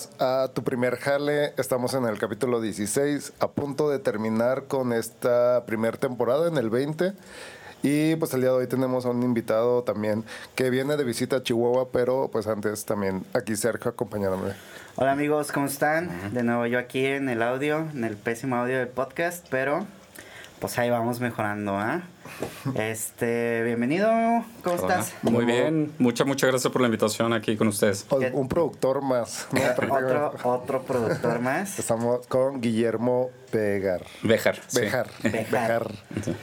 Más a tu primer jale. Estamos en el capítulo 16, a punto de terminar con esta primera temporada en el 20. Y pues el día de hoy tenemos a un invitado también que viene de visita a Chihuahua, pero pues antes también aquí cerca acompañándome. Hola amigos, ¿cómo están? De nuevo yo aquí en el audio, en el pésimo audio del podcast, pero pues ahí vamos mejorando, ¿ah? Este, bienvenido, ¿cómo estás? Muy bien, muchas, muchas gracias por la invitación aquí con ustedes. Un productor más. ¿Otro, otro productor más. Estamos con Guillermo Begar. Bejar. Bejar. Bejar. ¿De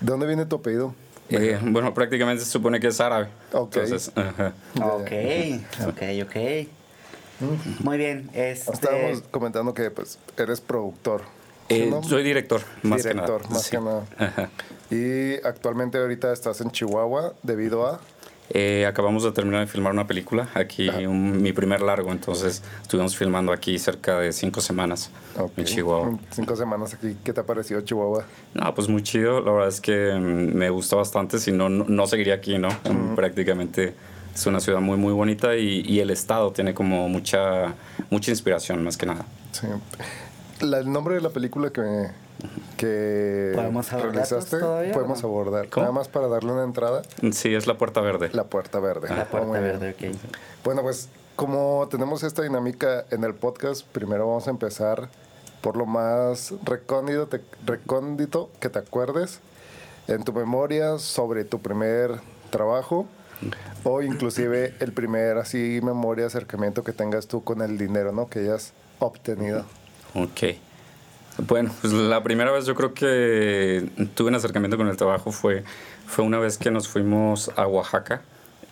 dónde viene tu apellido? Eh, bueno, prácticamente se supone que es árabe. Ok. Entonces, ajá. Ok, ok, ok. Muy bien. Este... Estábamos comentando que pues eres productor. Eh, ¿no? soy director, más Director, que nada. más Sí. que nada. Ajá. Y actualmente ahorita estás en Chihuahua debido a... Eh, acabamos de terminar de filmar una película, aquí un- mi primer largo, entonces estuvimos filmando aquí cerca de cinco semanas Ok. en Chihuahua. Cinco semanas aquí. ¿Qué te ha parecido Chihuahua? No, pues muy chido, la verdad es que mm, me gustó bastante, si no, no, seguiría aquí, ¿no? Prácticamente es una ciudad muy, muy bonita y, y el estado tiene como mucha, mucha inspiración, más que nada. Sí. La- el nombre de la película que, que ¿Podemos abordarlos realizaste, todavía, podemos no? abordar. ¿Cómo? Nada más para darle una entrada, Sí, es la Puerta Verde. la puerta verde. La puerta verde, ok. Bueno, pues como tenemos esta dinámica en el podcast, primero vamos a empezar por lo más recóndito, te- recóndito que te acuerdes en tu memoria sobre tu primer trabajo o inclusive el primer así memoria acercamiento que tengas tú con el dinero, ¿no? Que hayas obtenido. Ok. Bueno, pues la primera vez yo creo que tuve un acercamiento con el trabajo fue, fue una vez que nos fuimos a Oaxaca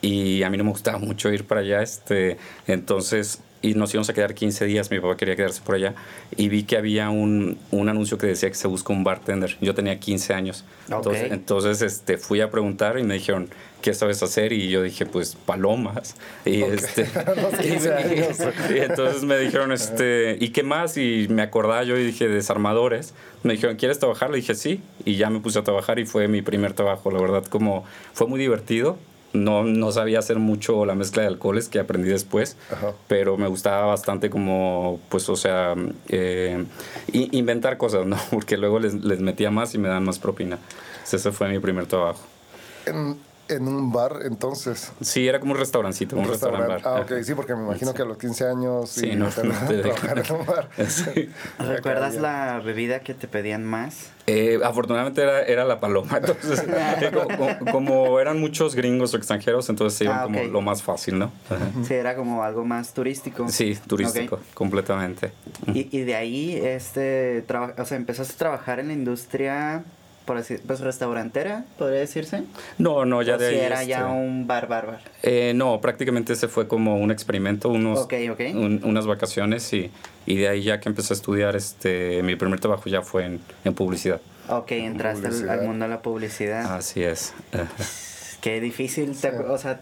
y a mí no me gustaba mucho ir para allá, este, entonces, y nos íbamos a quedar 15 días, mi papá quería quedarse por allá y vi que había un, un anuncio que decía que se busca un bartender, yo tenía 15 años, entonces, entonces este, fui a preguntar y me dijeron, ¿qué sabes hacer? Y yo dije, pues palomas. Y, este, A los 15 años. y entonces me dijeron, este, ¿y qué más? Y me acordaba yo y dije, desarmadores. Me dijeron, ¿quieres trabajar? Le dije, sí. Y ya me puse a trabajar y fue mi primer trabajo. La verdad, como fue muy divertido. No, no sabía hacer mucho la mezcla de alcoholes que aprendí después, Ajá. pero me gustaba bastante como, pues, o sea, eh, inventar cosas, ¿no? Porque luego les, les metía más y me dan más propina. Entonces, ese fue mi primer trabajo. En, en un bar, entonces. Sí, era como un restaurancito, un, restaurante bar. Ah, ok, sí, porque me imagino que a los 15 años Sí, y no, no te dejan. trabajar en un bar. Sí. ¿Recuerdas la bebida que te pedían más? Eh, afortunadamente era, era la paloma, entonces eh, co- co- como, eran muchos gringos o extranjeros, entonces se iban Ah, como lo más fácil, ¿no? Ajá. Sí, era como algo más turístico. Sí, turístico, completamente. Y, y de ahí, este, o sea, empezaste a trabajar en la industria, por así, pues restaurantera, podría decirse. No, no, ya o de si ahí. era ya este, un bar bárbaro. eh, no, prácticamente ese fue como un experimento, unos, Ok, ok. un- unas vacaciones y, y de ahí ya que empecé a estudiar, este, mi primer trabajo ya fue en, en publicidad. Ok, entraste al, Publicidad. al mundo de la publicidad. Así es. Qué difícil, te- Sí. o sea,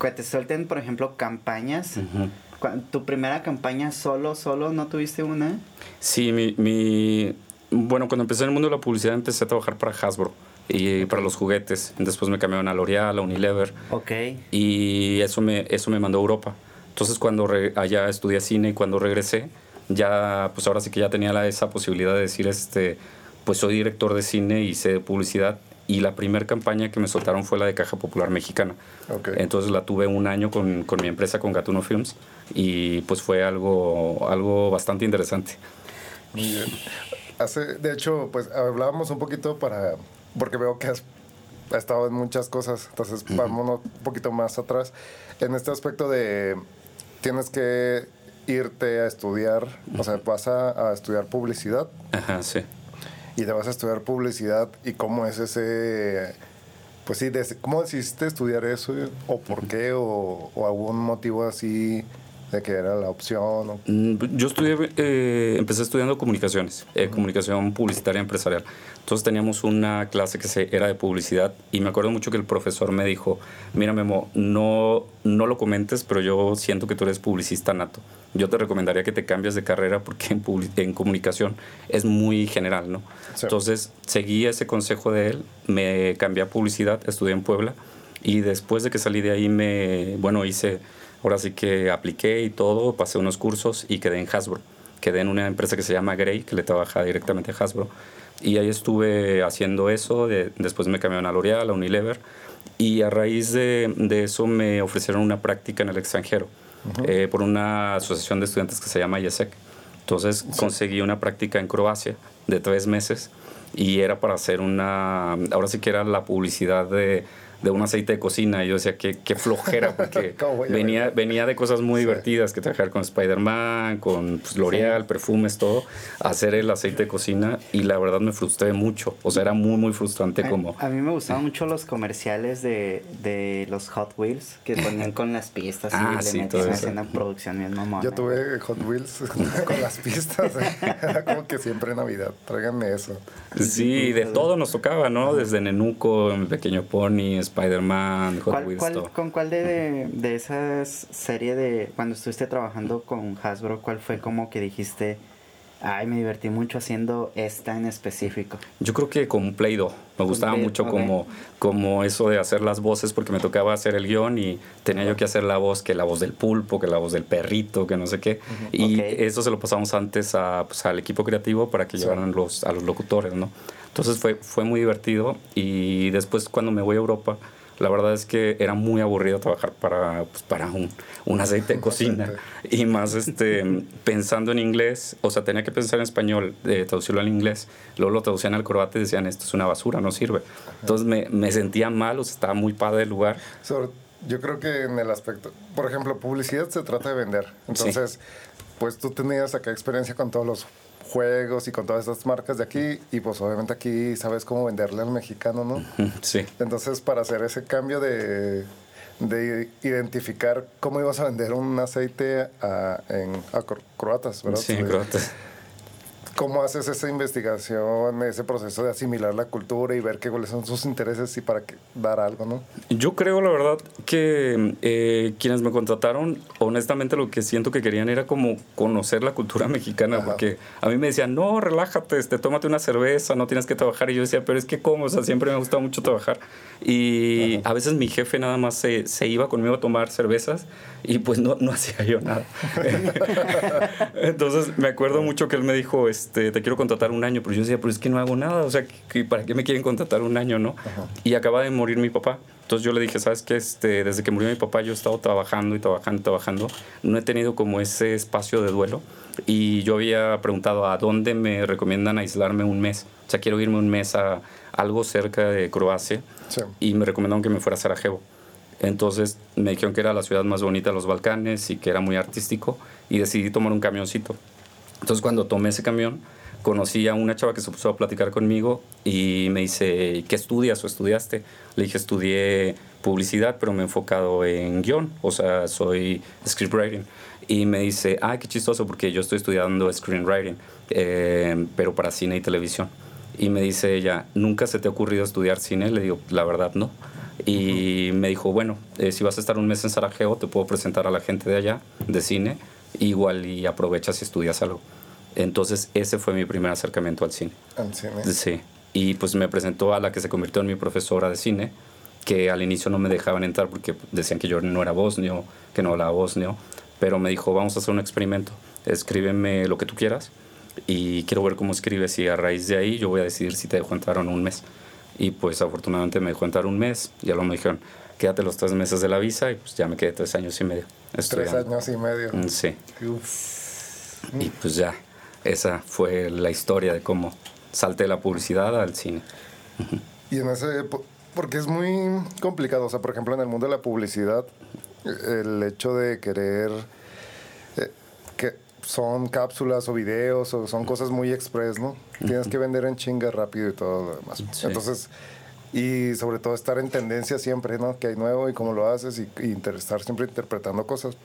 que te suelten, por ejemplo, campañas. Ujú. Cu- ¿Tu primera campaña solo, solo, no tuviste una? Sí, mi, mi... Bueno, cuando empecé en el mundo de la publicidad empecé a trabajar para Hasbro y para los juguetes. Después me cambiaron a L'Oreal, a Unilever Ok. y eso me, eso me mandó a Europa. Entonces cuando re- allá estudié cine y cuando regresé, ya, pues ahora sí que ya tenía la, esa posibilidad de decir, este, pues soy director de cine y sé de publicidad. Y la primera campaña que me soltaron fue la de Caja Popular Mexicana. Ok. Entonces la tuve un año con, con mi empresa, con Gatuno Films, y pues fue algo, algo bastante interesante. Muy bien. Hace, de hecho, pues hablábamos un poquito para, porque veo que has, estado en muchas cosas, entonces vámonos un poquito más atrás. En este aspecto de, tienes que irte a estudiar, o sea, vas a, a estudiar publicidad Ajá, sí. y te vas a estudiar publicidad y cómo es ese, pues sí, ¿cómo decidiste estudiar eso? ¿O por qué? ¿O, o algún motivo así que era la opción? o- Mm, Yo estudié, eh, empecé estudiando comunicaciones, eh, comunicación publicitaria empresarial. Entonces teníamos una clase que se, era de publicidad y me acuerdo mucho que el profesor me dijo, mira Memo, no, no lo comentes, pero yo siento que tú eres publicista nato. Yo te recomendaría que te cambies de carrera porque en, en comunicación es muy general, ¿no? Sí. Entonces seguí ese consejo de él, me cambié a publicidad, estudié en Puebla y después de que salí de ahí me, bueno, hice ahora sí que apliqué y todo, pasé unos cursos y quedé en Hasbro. Quedé en una empresa que se llama Grey, que le trabaja directamente a Hasbro. Y ahí estuve haciendo eso, después me cambiaron a L'Oreal, a Unilever, y a raíz de, de, eso me ofrecieron una práctica en el extranjero eh, por una asociación de estudiantes que se llama IESEC. Entonces conseguí una práctica en Croacia de tres meses y era para hacer una, ahora sí que era la publicidad de de un aceite de cocina. Y yo decía, qué, qué flojera, porque venía, venía de cosas muy divertidas, que trabajar con Spider-Man, con pues, L'Oreal, perfumes, todo, hacer el aceite de cocina. Y la verdad me frustré mucho. O sea, era muy, muy frustrante a, como... A mí me gustaban mucho los comerciales de, de, los Hot Wheels, que ponían con las pistas y ah, le metían en producción bien mamón. Yo tuve Hot Wheels con las pistas. Era como que siempre Navidad, tráiganme eso. Sí, de todo nos tocaba, ¿no? Desde Nenuco, Mi Pequeño Pony, Spider-Man, Hot Wheels. ¿Con cuál de, de esas series de cuando estuviste trabajando con Hasbro, cuál fue como que dijiste, ay, me divertí mucho haciendo esta en específico? Yo creo que con Play-Doh. Me gustaba mucho como, como eso de hacer las voces porque me tocaba hacer el guion y tenía yo que hacer la voz, que la voz del pulpo, que la voz del perrito, que no sé qué. Y eso se lo pasamos antes a, pues, al equipo creativo para que llevaran los, a los locutores, ¿no? Entonces fue, fue muy divertido y después cuando me voy a Europa, la verdad es que era muy aburrido trabajar para, pues, para un, un, aceite de cocina y más este, pensando en inglés, o sea, tenía que pensar en español, eh, traducirlo al inglés, luego lo traducían al croata y decían, esto es una basura, no sirve. Entonces me, me sentía mal, o sea, estaba muy padre el lugar. yo creo que en el aspecto, por ejemplo, publicidad se trata de vender. Entonces, pues tú tenías acá experiencia con todos los juegos y con todas estas marcas de aquí y pues obviamente aquí sabes cómo venderle al mexicano, ¿no? Sí. Entonces para hacer ese cambio de, de identificar cómo ibas a vender un aceite a, en, a croatas, ¿verdad? Sí, croatas. ¿Cómo haces esa investigación, ese proceso de asimilar la cultura y ver qué cuáles son sus intereses y para dar algo, no? Yo creo, la verdad, que eh, quienes me contrataron, honestamente lo que siento que querían era como conocer la cultura mexicana, porque a mí me decían, no, relájate, este, tómate una cerveza, no tienes que trabajar. Y yo decía, pero es que cómo, o sea, siempre me ha gustado mucho trabajar. Y a veces mi jefe nada más se, se iba conmigo a tomar cervezas y pues no, no hacía yo nada. Entonces me acuerdo mucho que él me dijo, este, te quiero contratar un año, pero yo decía, pero es que no hago nada, o sea, ¿para qué me quieren contratar un año, no? Y acaba de morir mi papá. Entonces yo le dije, ¿sabes qué? Este, desde que murió mi papá yo he estado trabajando y trabajando y trabajando. No he tenido como ese espacio de duelo. Y yo había preguntado a dónde me recomiendan aislarme un mes. O sea, quiero irme un mes a algo cerca de Croacia. Y me recomendaron que me fuera a Sarajevo. Entonces me dijeron que era la ciudad más bonita de los Balcanes y que era muy artístico y decidí tomar un camioncito. Entonces cuando tomé ese camión conocí a una chava que se puso a platicar conmigo y me dice, ¿qué estudias o estudiaste? Le dije, estudié publicidad, pero me he enfocado en guion, o sea, soy scriptwriting. Y me dice, ah, qué chistoso, porque yo estoy estudiando screenwriting, eh, pero para cine y televisión. Y me dice ella, ¿nunca se te ha ocurrido estudiar cine? Le digo, la verdad no. Y me dijo, bueno, eh, si vas a estar un mes en Sarajevo, te puedo presentar a la gente de allá, de cine, igual y aprovechas y estudias algo. Entonces ese fue mi primer acercamiento al cine. ¿Al cine? Sí. Y pues me presentó a la que se convirtió en mi profesora de cine, que al inicio no me dejaban entrar porque decían que yo no era bosnio, que no hablaba bosnio, pero me dijo, vamos a hacer un experimento, escríbeme lo que tú quieras y quiero ver cómo escribes y a raíz de ahí yo voy a decidir si te dejo entrar o no un mes. Y pues afortunadamente me dejó entrar un mes, ya lo me dijeron, quédate los tres meses de la visa y pues ya me quedé tres años y medio. Tres años y medio. Mm, sí. Y pues ya, esa fue la historia de cómo salté la publicidad al cine. Y en ese, porque es muy complicado, o sea, por ejemplo, en el mundo de la publicidad, el hecho de querer eh, que son cápsulas o videos o son cosas muy express, ¿no? Tienes que vender en chinga rápido y todo lo demás. Entonces, y sobre todo estar en tendencia siempre, ¿no? Que hay nuevo y cómo lo haces y, y estar siempre interpretando cosas.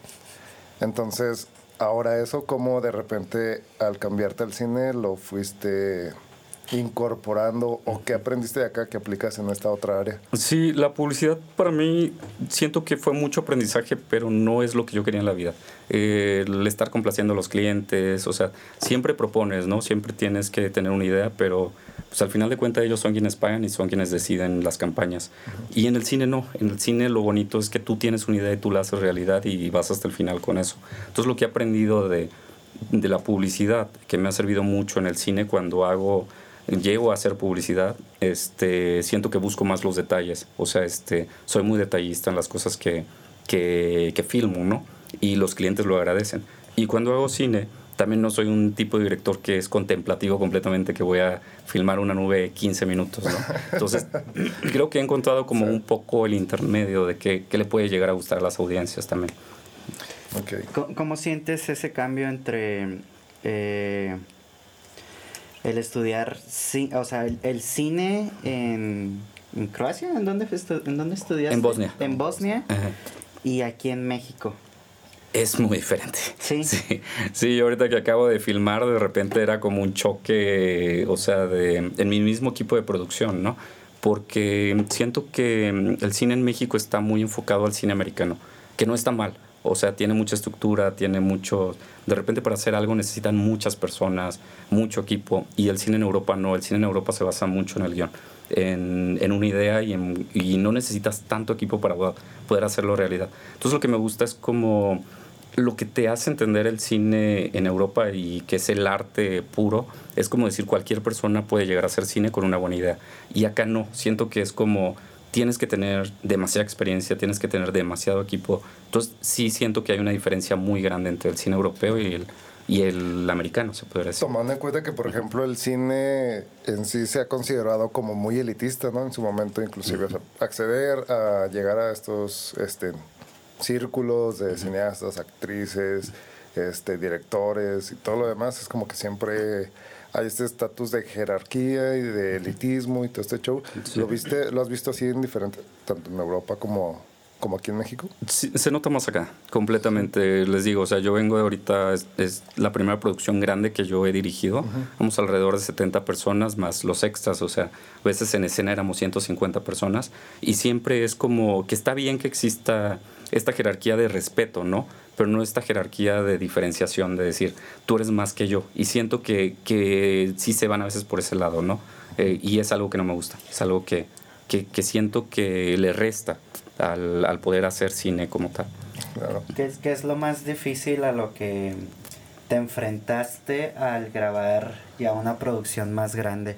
Entonces, ahora eso, como de repente al cambiarte al cine lo fuiste incorporando o qué aprendiste de acá que aplicas en esta otra área? Sí, la publicidad para mí siento que fue mucho aprendizaje, pero no es lo que yo quería en la vida. Eh, el estar complaciendo a los clientes, o sea, siempre propones, ¿no? Siempre tienes que tener una idea, pero pues al final de cuentas ellos son quienes pagan y son quienes deciden las campañas. Y en el cine no, en el cine lo bonito es que tú tienes una idea y tú la haces realidad y vas hasta el final con eso. Entonces lo que he aprendido de, de la publicidad, que me ha servido mucho en el cine cuando hago llego a hacer publicidad, este, siento que busco más los detalles. O sea, este, soy muy detallista en las cosas que, que, que filmo, ¿no? Y los clientes lo agradecen. Y cuando hago cine, también no soy un tipo de director que es contemplativo completamente, que voy a filmar una nube 15 minutos, ¿no? Entonces, creo que he encontrado como un poco el intermedio de que, que, le puede llegar a gustar a las audiencias también. Okay. ¿Cómo, ¿Cómo, sientes ese cambio entre eh, el estudiar, o sea, el, cine en, en, Croacia? ¿En dónde, ¿En dónde estudiaste? En Bosnia. En Bosnia y aquí en México. Es muy diferente. ¿Sí? ¿Sí? Sí, ahorita que acabo de filmar, de repente era como un choque, o sea, de, en mi mismo equipo de producción, ¿no? Porque siento que el cine en México está muy enfocado al cine americano, que no está mal. O sea, tiene mucha estructura, tiene mucho... De repente para hacer algo necesitan muchas personas, mucho equipo, y el cine en Europa no. El cine en Europa se basa mucho en el guion, en, una idea y, y no necesitas tanto equipo para poder hacerlo realidad. Entonces lo que me gusta es como lo que te hace entender el cine en Europa y que es el arte puro, es como decir cualquier persona puede llegar a hacer cine con una buena idea. Y acá no, siento que es como tienes que tener demasiada experiencia, tienes que tener demasiado equipo. Entonces sí siento que hay una diferencia muy grande entre el cine europeo y el, y el americano, se puede decir. Tomando en cuenta que, por ejemplo, el cine en sí se ha considerado como muy elitista, ¿no? En su momento, inclusive, acceder a llegar a estos este, círculos de cineastas, actrices, este, directores y todo lo demás, es como que siempre hay este estatus de jerarquía y de elitismo y todo este show. ¿Lo viste, lo has visto así en diferente, tanto en Europa como, como aquí en México? Sí, se nota más acá, completamente. Les digo, o sea, yo vengo de ahorita, es, la primera producción grande que yo he dirigido. Vamos alrededor de 70 personas más los extras, o sea, a veces en escena éramos 150 personas. Y siempre es como que está bien que exista esta jerarquía de respeto, ¿no? Pero no esta jerarquía de diferenciación, de decir, tú eres más que yo. Y siento que, que sí se van a veces por ese lado, ¿no? Eh, y es algo que no me gusta, es algo que, que, que siento que le resta al, al, poder hacer cine como tal. Claro. ¿Qué, es, ¿Qué es lo más difícil a lo que te enfrentaste al grabar ya una producción más grande?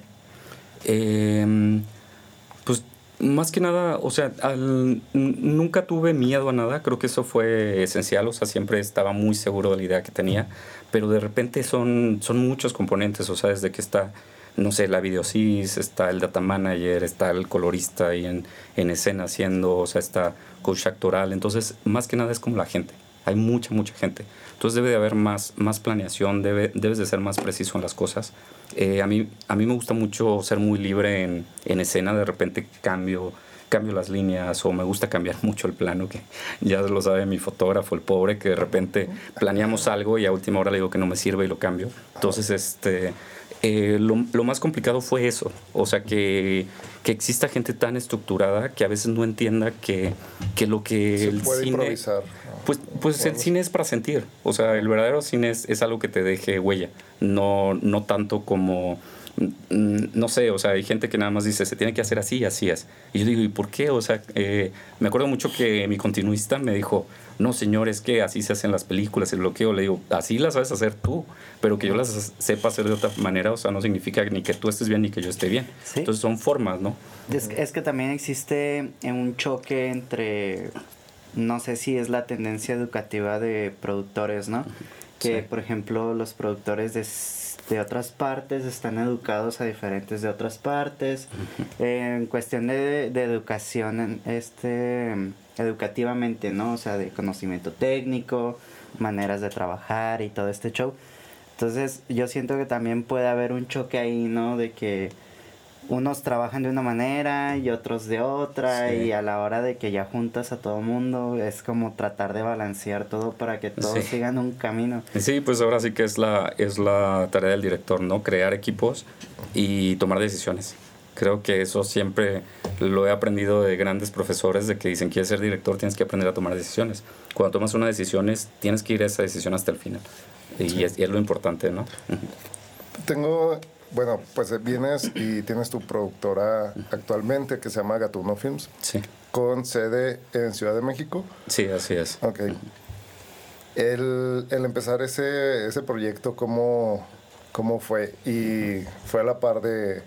Eh, más que nada, o sea, nunca tuve miedo a nada, creo que eso fue esencial, o sea, siempre estaba muy seguro de la idea que tenía, pero de repente son, son muchos componentes, o sea, desde que está, no sé, la videosis, está el data manager, está el colorista ahí en, en escena haciendo, o sea, está coach actoral, entonces, más que nada es como la gente, hay mucha, mucha gente. Entonces debe de haber más, más planeación, debe, debes de ser más preciso en las cosas. Eh, a, mí, a mí me gusta mucho ser muy libre en, en escena, de repente cambio cambio las líneas o me gusta cambiar mucho el plano, que ya lo sabe mi fotógrafo, el pobre, que de repente planeamos algo y a última hora le digo que no me sirve y lo cambio. Entonces, este, eh, lo, lo, más complicado fue eso, o sea, que, que, exista gente tan estructurada que a veces no entienda que, que lo que Se el puede cine... Improvisar. Pues, pues el cine es para sentir, o sea, el verdadero cine es, es algo que te deje huella, no, no tanto como Mm, no sé, o sea, hay gente que nada más dice, se tiene que hacer así y así es. Y yo digo, ¿y por qué? O sea, eh, me acuerdo mucho que mi continuista me dijo, no, señor, es que así se hacen las películas, el bloqueo. Le digo, así las sabes hacer tú, pero que yo las sepa hacer de otra manera, o sea, no significa ni que tú estés bien ni que yo esté bien. Entonces son formas, ¿no? Es, es que también existe un choque entre, no sé si es la tendencia educativa de productores, ¿no? Que, por ejemplo, los productores de de otras partes, están educados a diferentes de otras partes. en cuestión de, de, educación, este, educativamente, ¿no? O sea, de conocimiento técnico, maneras de trabajar y todo este show. Entonces, yo siento que también puede haber un choque ahí, ¿no? De que unos trabajan de una manera y otros de otra y a la hora de que ya juntas a todo mundo es como tratar de balancear todo para que todos sigan un camino. Sí, pues ahora sí que es la, es la tarea del director, ¿no? Crear equipos y tomar decisiones. Creo que eso siempre lo he aprendido de grandes profesores de que dicen, quieres ser director, tienes que aprender a tomar decisiones. Cuando tomas una decisión, tienes que ir a esa decisión hasta el final. Y, es, y es, lo importante, ¿no? Tengo bueno, pues eh, vienes y tienes tu productora actualmente que se llama Gatuno Films. Sí. Con sede en Ciudad de México. Sí, así es. Ok. El, el empezar ese, ese proyecto, ¿cómo, ¿cómo fue? Y fue a la par de,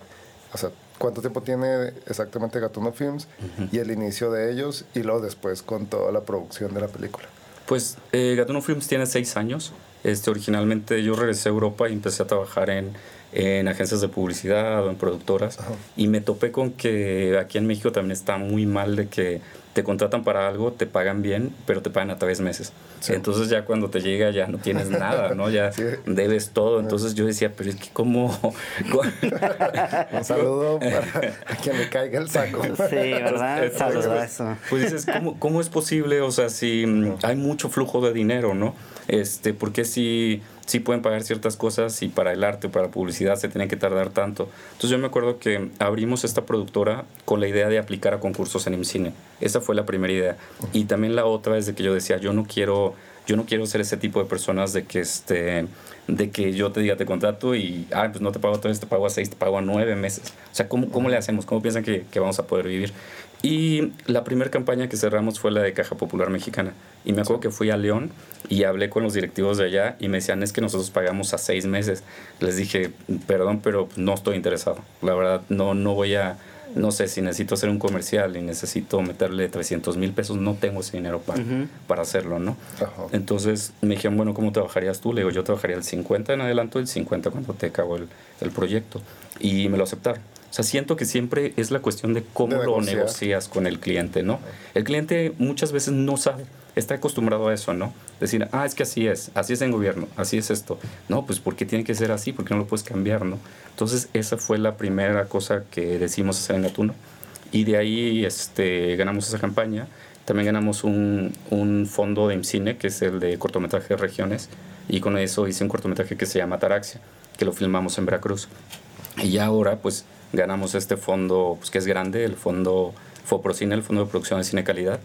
o sea, ¿cuánto tiempo tiene exactamente Gatuno Films? Y el inicio de ellos y luego después con toda la producción de la película. Pues eh, Gatuno Films tiene seis años. Este, originalmente yo regresé a Europa y empecé a trabajar en en agencias de publicidad o en productoras y me topé con que aquí en México también está muy mal de que te contratan para algo, te pagan bien, pero te pagan a tres meses. Entonces ya cuando te llega ya no tienes nada, ¿no? Ya debes todo. Entonces yo decía, pero es que cómo... Un saludo para que me caiga el saco. Sí, ¿verdad? Saludo eso. Pues dices, ¿cómo, ¿cómo es posible? O sea, si hay mucho flujo de dinero, ¿no? Este, porque si sí pueden pagar ciertas cosas y para el arte o para la publicidad se tienen que tardar tanto. Entonces yo me acuerdo que abrimos esta productora con la idea de aplicar a concursos en IMCINE. Esa fue la primera idea. Y también la otra es de que yo decía, yo no quiero, yo no quiero ser ese tipo de personas de que este de que yo te diga te contrato y ah, pues no te pago tres, te pago a seis, te pago a nueve meses. O sea, ¿cómo, cómo le hacemos? ¿Cómo piensan que, que vamos a poder vivir? Y la primera campaña que cerramos fue la de Caja Popular Mexicana. Y me acuerdo que fui a León y hablé con los directivos de allá y me decían, es que nosotros pagamos a seis meses. Les dije, perdón, pero no estoy interesado. La verdad, no, no voy a, no sé, si necesito hacer un comercial y necesito meterle 300 mil pesos, no tengo ese dinero para, para hacerlo, ¿no? Entonces me dijeron, bueno, ¿cómo trabajarías tú? Le digo, yo trabajaría el 50 en adelanto, el 50 cuando te acabo el, el proyecto. Y me lo aceptaron. O sea, siento que siempre es la cuestión de cómo lo negocias con el cliente, ¿no? El cliente muchas veces no sabe, está acostumbrado a eso, ¿no? Decir, ah, es que así es, así es en gobierno, así es esto. No, pues ¿por qué tiene que ser así? ¿Por qué no lo puedes cambiar, no? Entonces, esa fue la primera cosa que decidimos hacer en Gatuno. Y de ahí este, ganamos esa campaña. También ganamos un, un fondo de IMCINE, que es el de cortometraje de regiones. Y con eso hice un cortometraje que se llama Taraxia, que lo filmamos en Veracruz. Y ahora, pues, ganamos este fondo pues, que es grande, el fondo FOPROCINE, el Fondo de Producción de Cine Calidad,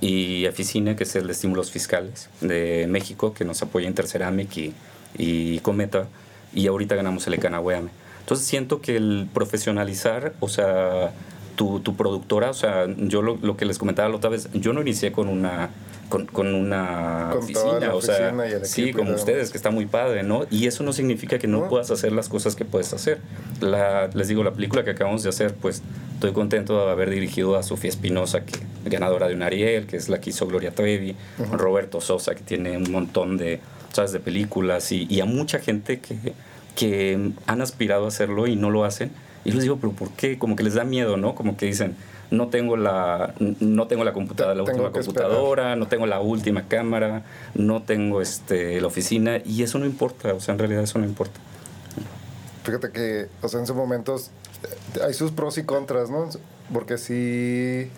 y EFICINE, que es el de estímulos fiscales de México, que nos apoya Interceramic y, y Cometa, y ahorita ganamos el Ecanahueame. Entonces siento que el profesionalizar, o sea, tu, tu productora, o sea, yo lo, lo, que les comentaba la otra vez, yo no inicié con una con, con una oficina, o sea, sí, como ustedes, que está muy padre, ¿no? Y eso no significa que no, puedas hacer las cosas que puedes hacer. La, les digo, la película que acabamos de hacer, pues estoy contento de haber dirigido a Sofía Espinosa, que ganadora de un Ariel, que es la que hizo Gloria Trevi, Roberto Sosa, que tiene un montón de, ¿sabes? de películas, y, y a mucha gente que, que han aspirado a hacerlo y no lo hacen. Y les digo, pero ¿por qué? Como que les da miedo, ¿no? Como que dicen, no tengo la, no tengo la computadora, la última computadora, no tengo la última cámara, no tengo este, la oficina y eso no importa, o sea, en realidad eso no importa. Fíjate que, o sea, en esos momentos eh, hay sus pros y contras, ¿no? Porque sí,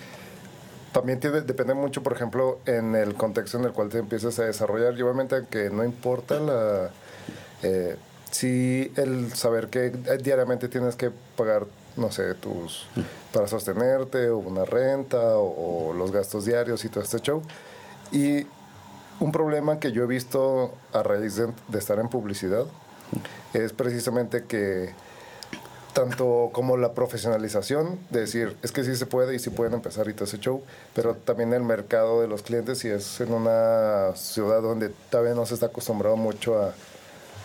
también tiene, depende mucho, por ejemplo, en el contexto en el cual te empiezas a desarrollar. Y obviamente que no importa la... Eh, sí, el saber que diariamente tienes que pagar no sé, tus para sostenerte o una renta o, los gastos diarios y todo este show. Y un problema que yo he visto a raíz de, estar en publicidad es precisamente que tanto como la profesionalización, de decir, es que sí se puede y sí pueden empezar y todo ese show, pero también el mercado de los clientes, si es en una ciudad donde todavía no se está acostumbrado mucho a,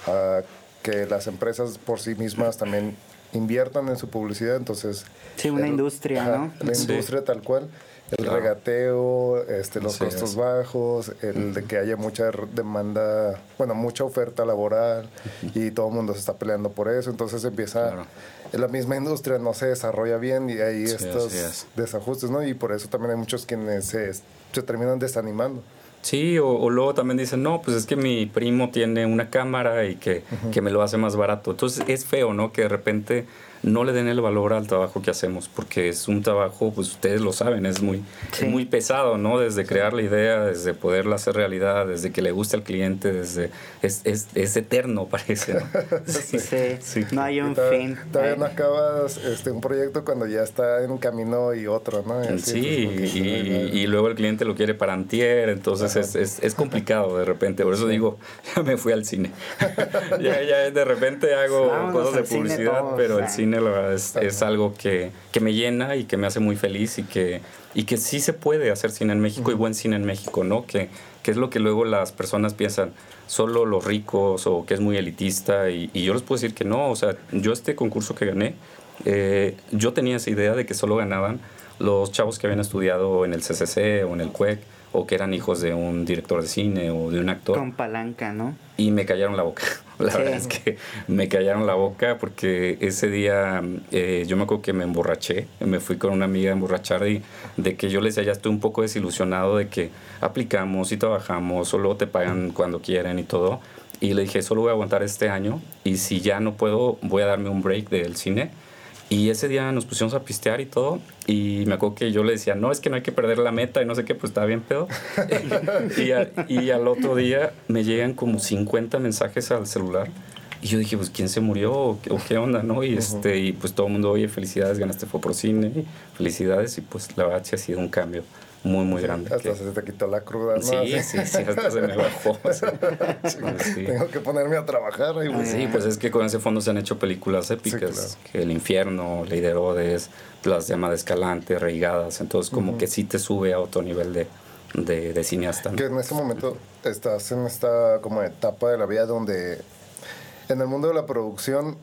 a que las empresas por sí mismas también inviertan en su publicidad, entonces... Sí, una industria, ¿no? La industria tal cual, el regateo, este, los costos bajos, el de que haya mucha demanda, bueno, mucha oferta laboral y todo el mundo se está peleando por eso, entonces empieza... La misma industria no se desarrolla bien y hay estos desajustes, ¿no? Y por eso también hay muchos quienes se, se terminan desanimando. Sí, o, luego también dicen, no, pues es que mi primo tiene una cámara y que, que, me lo hace más barato. Entonces es feo, ¿no? Que de repente no le den el valor al trabajo que hacemos, porque es un trabajo, pues ustedes lo saben, es muy, muy pesado, ¿no? Desde crear la idea, desde poderla hacer realidad, desde que le guste al cliente, desde es, es, es eterno, parece. ¿no? Sí, sí. no hay un fin. Todavía no acabas este, un proyecto cuando ya está en un camino y otro, ¿no? sí, pues, y, y, luego el cliente lo quiere para antier, entonces es, es, es, complicado de repente, por eso digo, ya me fui al cine. ya, ya de repente hago cosas de publicidad, pero el cine es, es algo que, que, me llena y que me hace muy feliz y que, y que sí se puede hacer cine en México y buen cine en México, ¿no? Que, que, es lo que luego las personas piensan, solo los ricos o que es muy elitista y, y yo les puedo decir que no, o sea, yo este concurso que gané, eh, yo tenía esa idea de que solo ganaban los chavos que habían estudiado en el CCC o en el CUEC o que eran hijos de un director de cine o de un actor. Con palanca, ¿no? Y me callaron la boca. La verdad es que me callaron la boca porque ese día eh, yo me acuerdo que me emborraché, me fui con una amiga a emborrachar y de que yo les decía, ya estoy un poco desilusionado de que aplicamos y trabajamos, solo te pagan cuando quieren y todo. Y le dije, solo voy a aguantar este año y si ya no puedo, voy a darme un break del cine y ese día nos pusimos a pistear y todo. Y me acuerdo que yo le decía, no, es que no hay que perder la meta y no sé qué, pues estaba bien pedo. y, y, al otro día me llegan como 50 mensajes al celular. Y yo dije, pues, ¿quién se murió? ¿O qué, onda, no? Y, este, y pues todo el mundo, oye, felicidades, ganaste fue por cine. Felicidades. Y pues la verdad sí ha sido un cambio muy, muy grande. Hasta se te quitó la cruda, ¿no? Sí, sí, sí, hasta se me bajó. Tengo que ponerme a trabajar. Ahí, Sí, pues es que con ese fondo se han hecho películas épicas. que El Infierno, Ley de Herodes, las llamadas de Escalante, Reigadas. Entonces, como que sí te sube a otro nivel de, de, de cineasta. Que en ese momento estás en esta como etapa de la vida donde en el mundo de la producción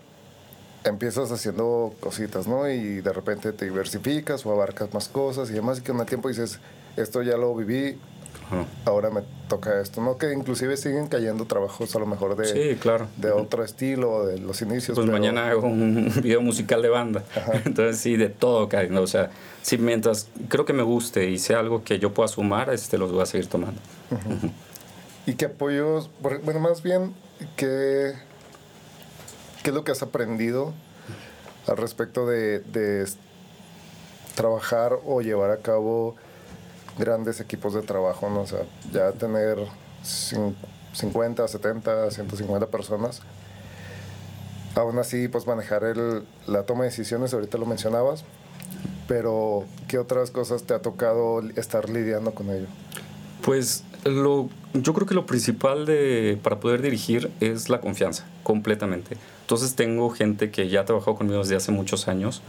empiezas haciendo cositas, ¿no? Y de repente te diversificas o abarcas más cosas y demás, y que en el tiempo dices, esto ya lo viví, ahora me toca esto, ¿no? Que inclusive siguen cayendo trabajos a lo mejor de, sí, claro. de otro estilo, de los inicios. Pues mañana hago un video musical de banda, entonces sí, de todo cae, ¿no? O sea, sí, mientras creo que me guste y sea algo que yo pueda sumar, este, los voy a seguir tomando. ¿Y qué apoyos, bueno, más bien, qué ¿Qué es lo que has aprendido al respecto de, trabajar o llevar a cabo grandes equipos de trabajo? ¿no? O sea, ya tener 50, 70, 150 personas. Aún así, pues manejar la toma de decisiones, ahorita lo mencionabas, pero ¿qué otras cosas te ha tocado estar lidiando con ello? Pues lo, yo creo que lo principal de, para poder dirigir es la confianza, completamente. Entonces tengo gente que ya ha trabajado conmigo desde hace muchos años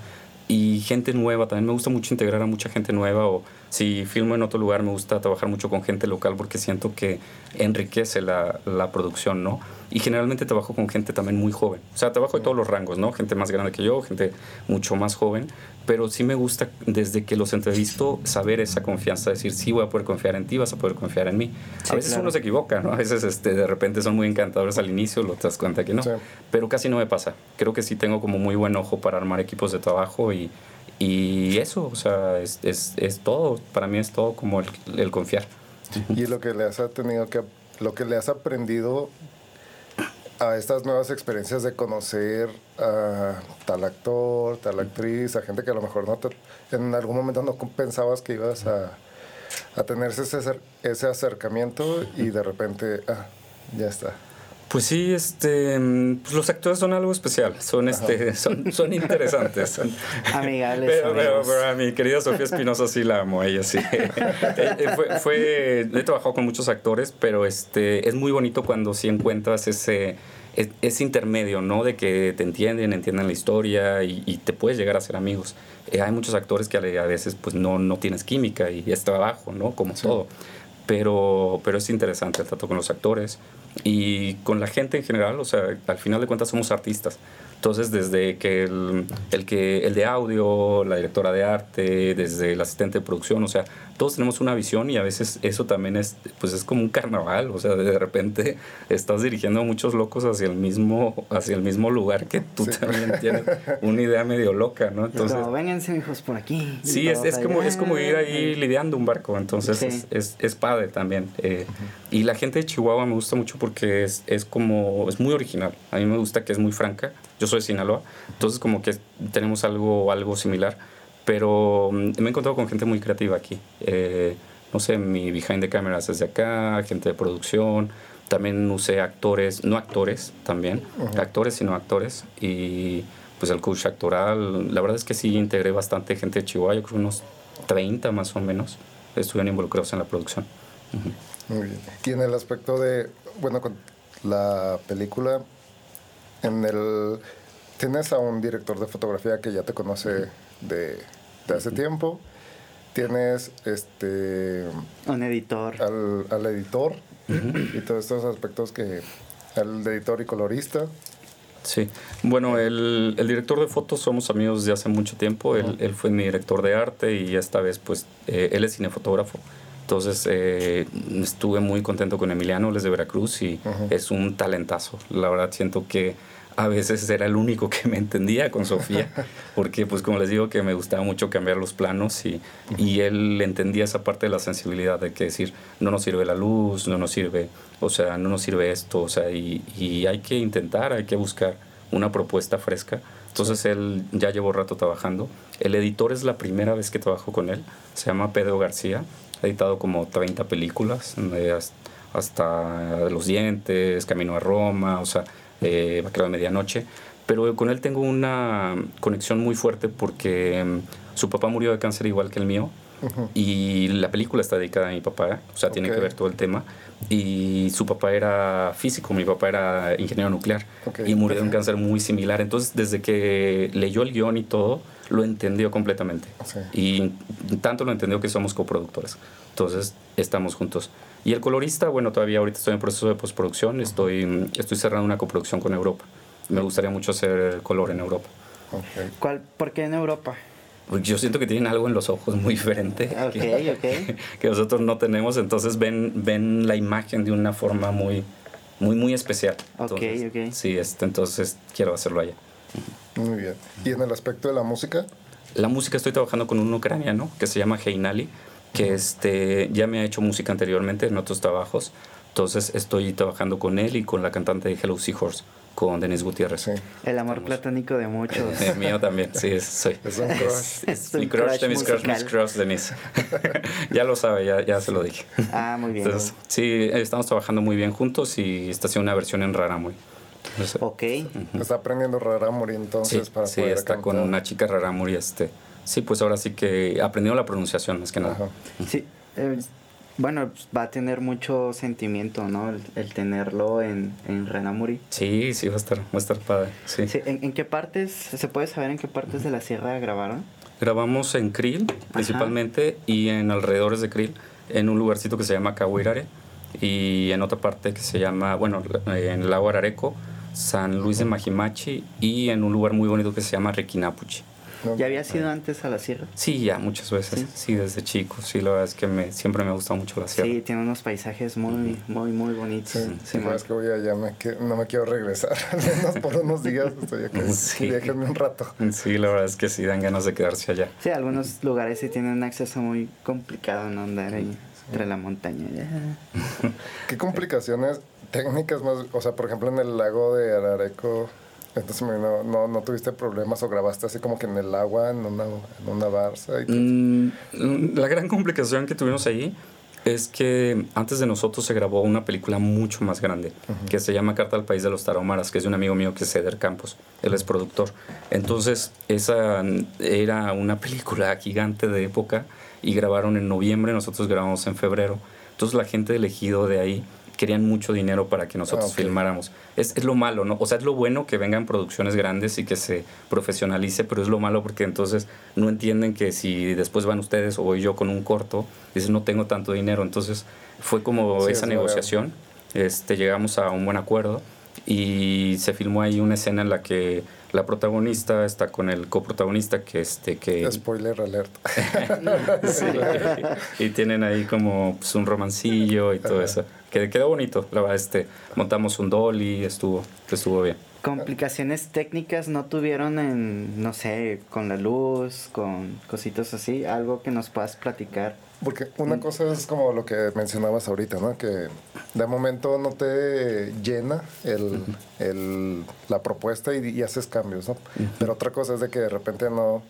y gente nueva. También me gusta mucho integrar a mucha gente nueva o si filmo en otro lugar me gusta trabajar mucho con gente local porque siento que enriquece la, la producción, ¿no? Y generalmente trabajo con gente también muy joven. O sea, trabajo de todos los rangos, ¿no? Gente más grande que yo, gente mucho más joven. Pero sí me gusta desde que los entrevisto saber esa confianza, decir, sí, voy a poder confiar en ti, vas a poder confiar en mí. a veces uno se equivoca, ¿no? A veces este, de repente son muy encantadores al inicio, lo te das cuenta que no. Pero casi no me pasa. Creo que sí tengo como muy buen ojo para armar equipos de trabajo y, y eso, o sea, es, es, es, todo. Para mí es todo como el, el confiar. Y lo que le has tenido que, lo que le has aprendido a estas nuevas experiencias de conocer a tal actor, tal actriz, a gente que a lo mejor no en algún momento no pensabas que ibas a, a tener ese, ese acercamiento y de repente, ah, ya está. Pues sí, este, pues los actores son algo especial, son, este, son, son interesantes. Son, Amigables. Pero, pero, a mi querida Sofía Espinosa sí la amo, ella sí. Eh, eh, fue, fue, he trabajado con muchos actores, pero este, es muy bonito cuando sí encuentras ese, ese intermedio, ¿no? De que te entienden, entienden la historia y, te puedes llegar a ser amigos. Eh, hay muchos actores que a veces pues no, no tienes química y es trabajo, ¿no? Como todo. Pero, pero es interesante el trato con los actores y con la gente en general, o sea, al final de cuentas somos artistas. Entonces, desde que el, el, que el de audio, la directora de arte, desde el asistente de producción, o sea, todos tenemos una visión y a veces eso también es, pues es como un carnaval, o sea, de repente estás dirigiendo a muchos locos hacia el mismo, hacia el mismo lugar que tú también tienes una idea medio loca, ¿no? Entonces, como, vénganse hijos por aquí. Sí, es, es, como, es como ir ahí lidiando un barco, entonces es, es, es, padre también. Eh, y la gente de Chihuahua me gusta mucho porque es, es como, es muy original, a mí me gusta que es muy franca Yo soy de Sinaloa, entonces como que tenemos algo, algo similar, pero mm, me he encontrado con gente muy creativa aquí. Eh, no sé, mi behind the cameras es de acá, gente de producción, también usé actores, no actores también, actores sino actores y pues el coach actoral, la verdad es que sí integré bastante gente de Chihuahua, yo creo unos 30 más o menos estuvieron involucrados en la producción. Muy bien. Y en el aspecto de, bueno, con la película, en el tienes a un director de fotografía que ya te conoce de, de hace tiempo, tienes este un editor. al, al editor y todos estos aspectos que el editor y colorista. Sí, bueno, el, el, director de fotos somos amigos de hace mucho tiempo, él, él, fue mi director de arte y esta vez pues eh, él es cinefotógrafo. Entonces eh, estuve muy contento con Emiliano, él es de Veracruz y es un talentazo. La verdad siento que a veces era el único que me entendía con Sofía, porque pues como les digo que me gustaba mucho cambiar los planos y, y, él entendía esa parte de la sensibilidad de que decir, no nos sirve la luz, no nos sirve, o sea, no nos sirve esto, o sea, y, y hay que intentar, hay que buscar una propuesta fresca. Entonces él ya llevó rato trabajando. El editor es la primera vez que trabajo con él, se llama Pedro García, ha editado como 30 películas, hasta Los Dientes, Camino a Roma, o sea, eh, Vaquero de Medianoche, pero con él tengo una conexión muy fuerte porque mm, su papá murió de cáncer igual que el mío. Y la película está dedicada a mi papá, o sea, tiene que ver todo el tema. Y su papá era físico, mi papá era ingeniero nuclear y murió de un cáncer muy similar. Entonces, desde que leyó el guion y todo, lo entendió completamente. Y tanto lo entendió que somos coproductores. Entonces, estamos juntos. Y el colorista, bueno, todavía ahorita estoy en proceso de postproducción, estoy, estoy cerrando una coproducción con Europa. Me gustaría mucho hacer color en Europa. ¿Cuál, ¿Por qué en Europa? Pues yo siento que tienen algo en los ojos muy diferente que, que, nosotros no tenemos, entonces ven, ven la imagen de una forma muy, muy, muy especial. Entonces, ok, Sí, este, entonces quiero hacerlo allá. Muy bien. ¿Y en el aspecto de la música? La música estoy trabajando con un ucraniano que se llama Heinali que este, ya me ha hecho música anteriormente en otros trabajos. Entonces estoy trabajando con él y con la cantante de Hello Seahorse, con Denis Gutiérrez. El amor platónico de muchos. El mío también, sí, soy. Es un crush. Es, mi crush, de mis crush, mis crush, Denis. ya lo sabe, ya, ya se lo dije. Ah, muy bien. Entonces, sí, estamos trabajando muy bien juntos y está haciendo una versión en Raramuri. Ok. Está aprendiendo Raramuri entonces sí, para sí, está con una chica Raramuri este Sí, pues ahora sí que aprendió la pronunciación más que nada. Sí, eh, bueno, va a tener mucho sentimiento, ¿no? El, tenerlo en, en Renamuri. Sí, sí, va a estar, va a estar padre. Sí. ¿en, qué partes, se puede saber en qué partes de la sierra grabaron? Grabamos en Krill, principalmente, y en alrededores de Krill, en un lugarcito que se llama Cahuirare, y en otra parte que se llama, bueno, en el lago Arareco, San Luis de Majimachi, y en un lugar muy bonito que se llama Requinapuchi. ¿Ya había sido antes a la sierra? Sí, ya, muchas veces. Sí, desde chico. Sí, la verdad es que me, siempre me ha gustado mucho la sierra. Sí, tiene unos paisajes muy, muy, muy bonitos. Sí, sí es que voy allá, me, que, no me quiero regresar. Al menos por unos días estoy aquí. Sí. Déjenme un rato. Sí, la verdad es que sí, dan ganas de quedarse allá. Sí, algunos lugares sí tienen un acceso muy complicado, ¿no? Andar ahí entre la montaña. ¿Qué complicaciones técnicas más? O sea, por ejemplo, en el lago de Arareco entonces no, no, no, tuviste problemas o grabaste así como que en el agua, en una, en una barza. Mm, la gran complicación que tuvimos ahí es que antes de nosotros se grabó una película mucho más grande que se llama Carta al País de los Tarahumaras, que es de un amigo mío que es Ceder Campos. Él es productor. Entonces, esa era una película gigante de época y grabaron en noviembre, nosotros grabamos en febrero. Entonces, la gente elegido de ahí querían mucho dinero para que nosotros ah, filmáramos. Es, es, lo malo, ¿no? O sea, es lo bueno que vengan producciones grandes y que se profesionalice, pero es lo malo porque entonces no entienden que si después van ustedes o voy yo con un corto, dicen no tengo tanto dinero. Entonces fue como esa negociación, este, llegamos a un buen acuerdo y se filmó ahí una escena en la que la protagonista está con el coprotagonista que este que spoiler alert sí, y, tienen ahí como pues, un romancillo y todo eso que quedó bonito la verdad este montamos un dolly estuvo estuvo bien. Complicaciones técnicas no tuvieron en no sé con la luz con cositas así algo que nos puedas platicar. Porque una cosa es como lo que mencionabas ahorita no que de momento no te llena el, el, la propuesta y, haces cambios, ¿no? Pero otra cosa es de que de repente no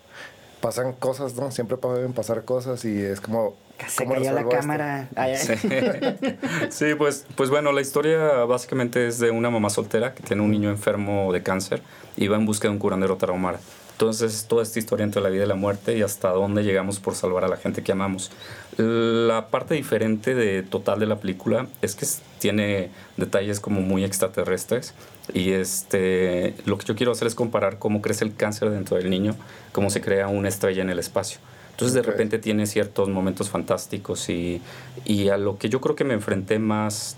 pasan cosas, ¿no? Siempre pueden pasar cosas y es como... Se cayó la cámara. sí. pues, pues bueno, la historia básicamente es de una mamá soltera que tiene un niño enfermo de cáncer y va en busca de un curandero tarahumara. Entonces, toda esta historia entre la vida y la muerte y hasta dónde llegamos por salvar a la gente que amamos. La parte diferente de total de la película es que tiene detalles como muy extraterrestres y este, lo que yo quiero hacer es comparar cómo crece el cáncer dentro del niño, cómo se crea una estrella en el espacio. Entonces de repente tiene ciertos momentos fantásticos y, y, a lo que yo creo que me enfrenté más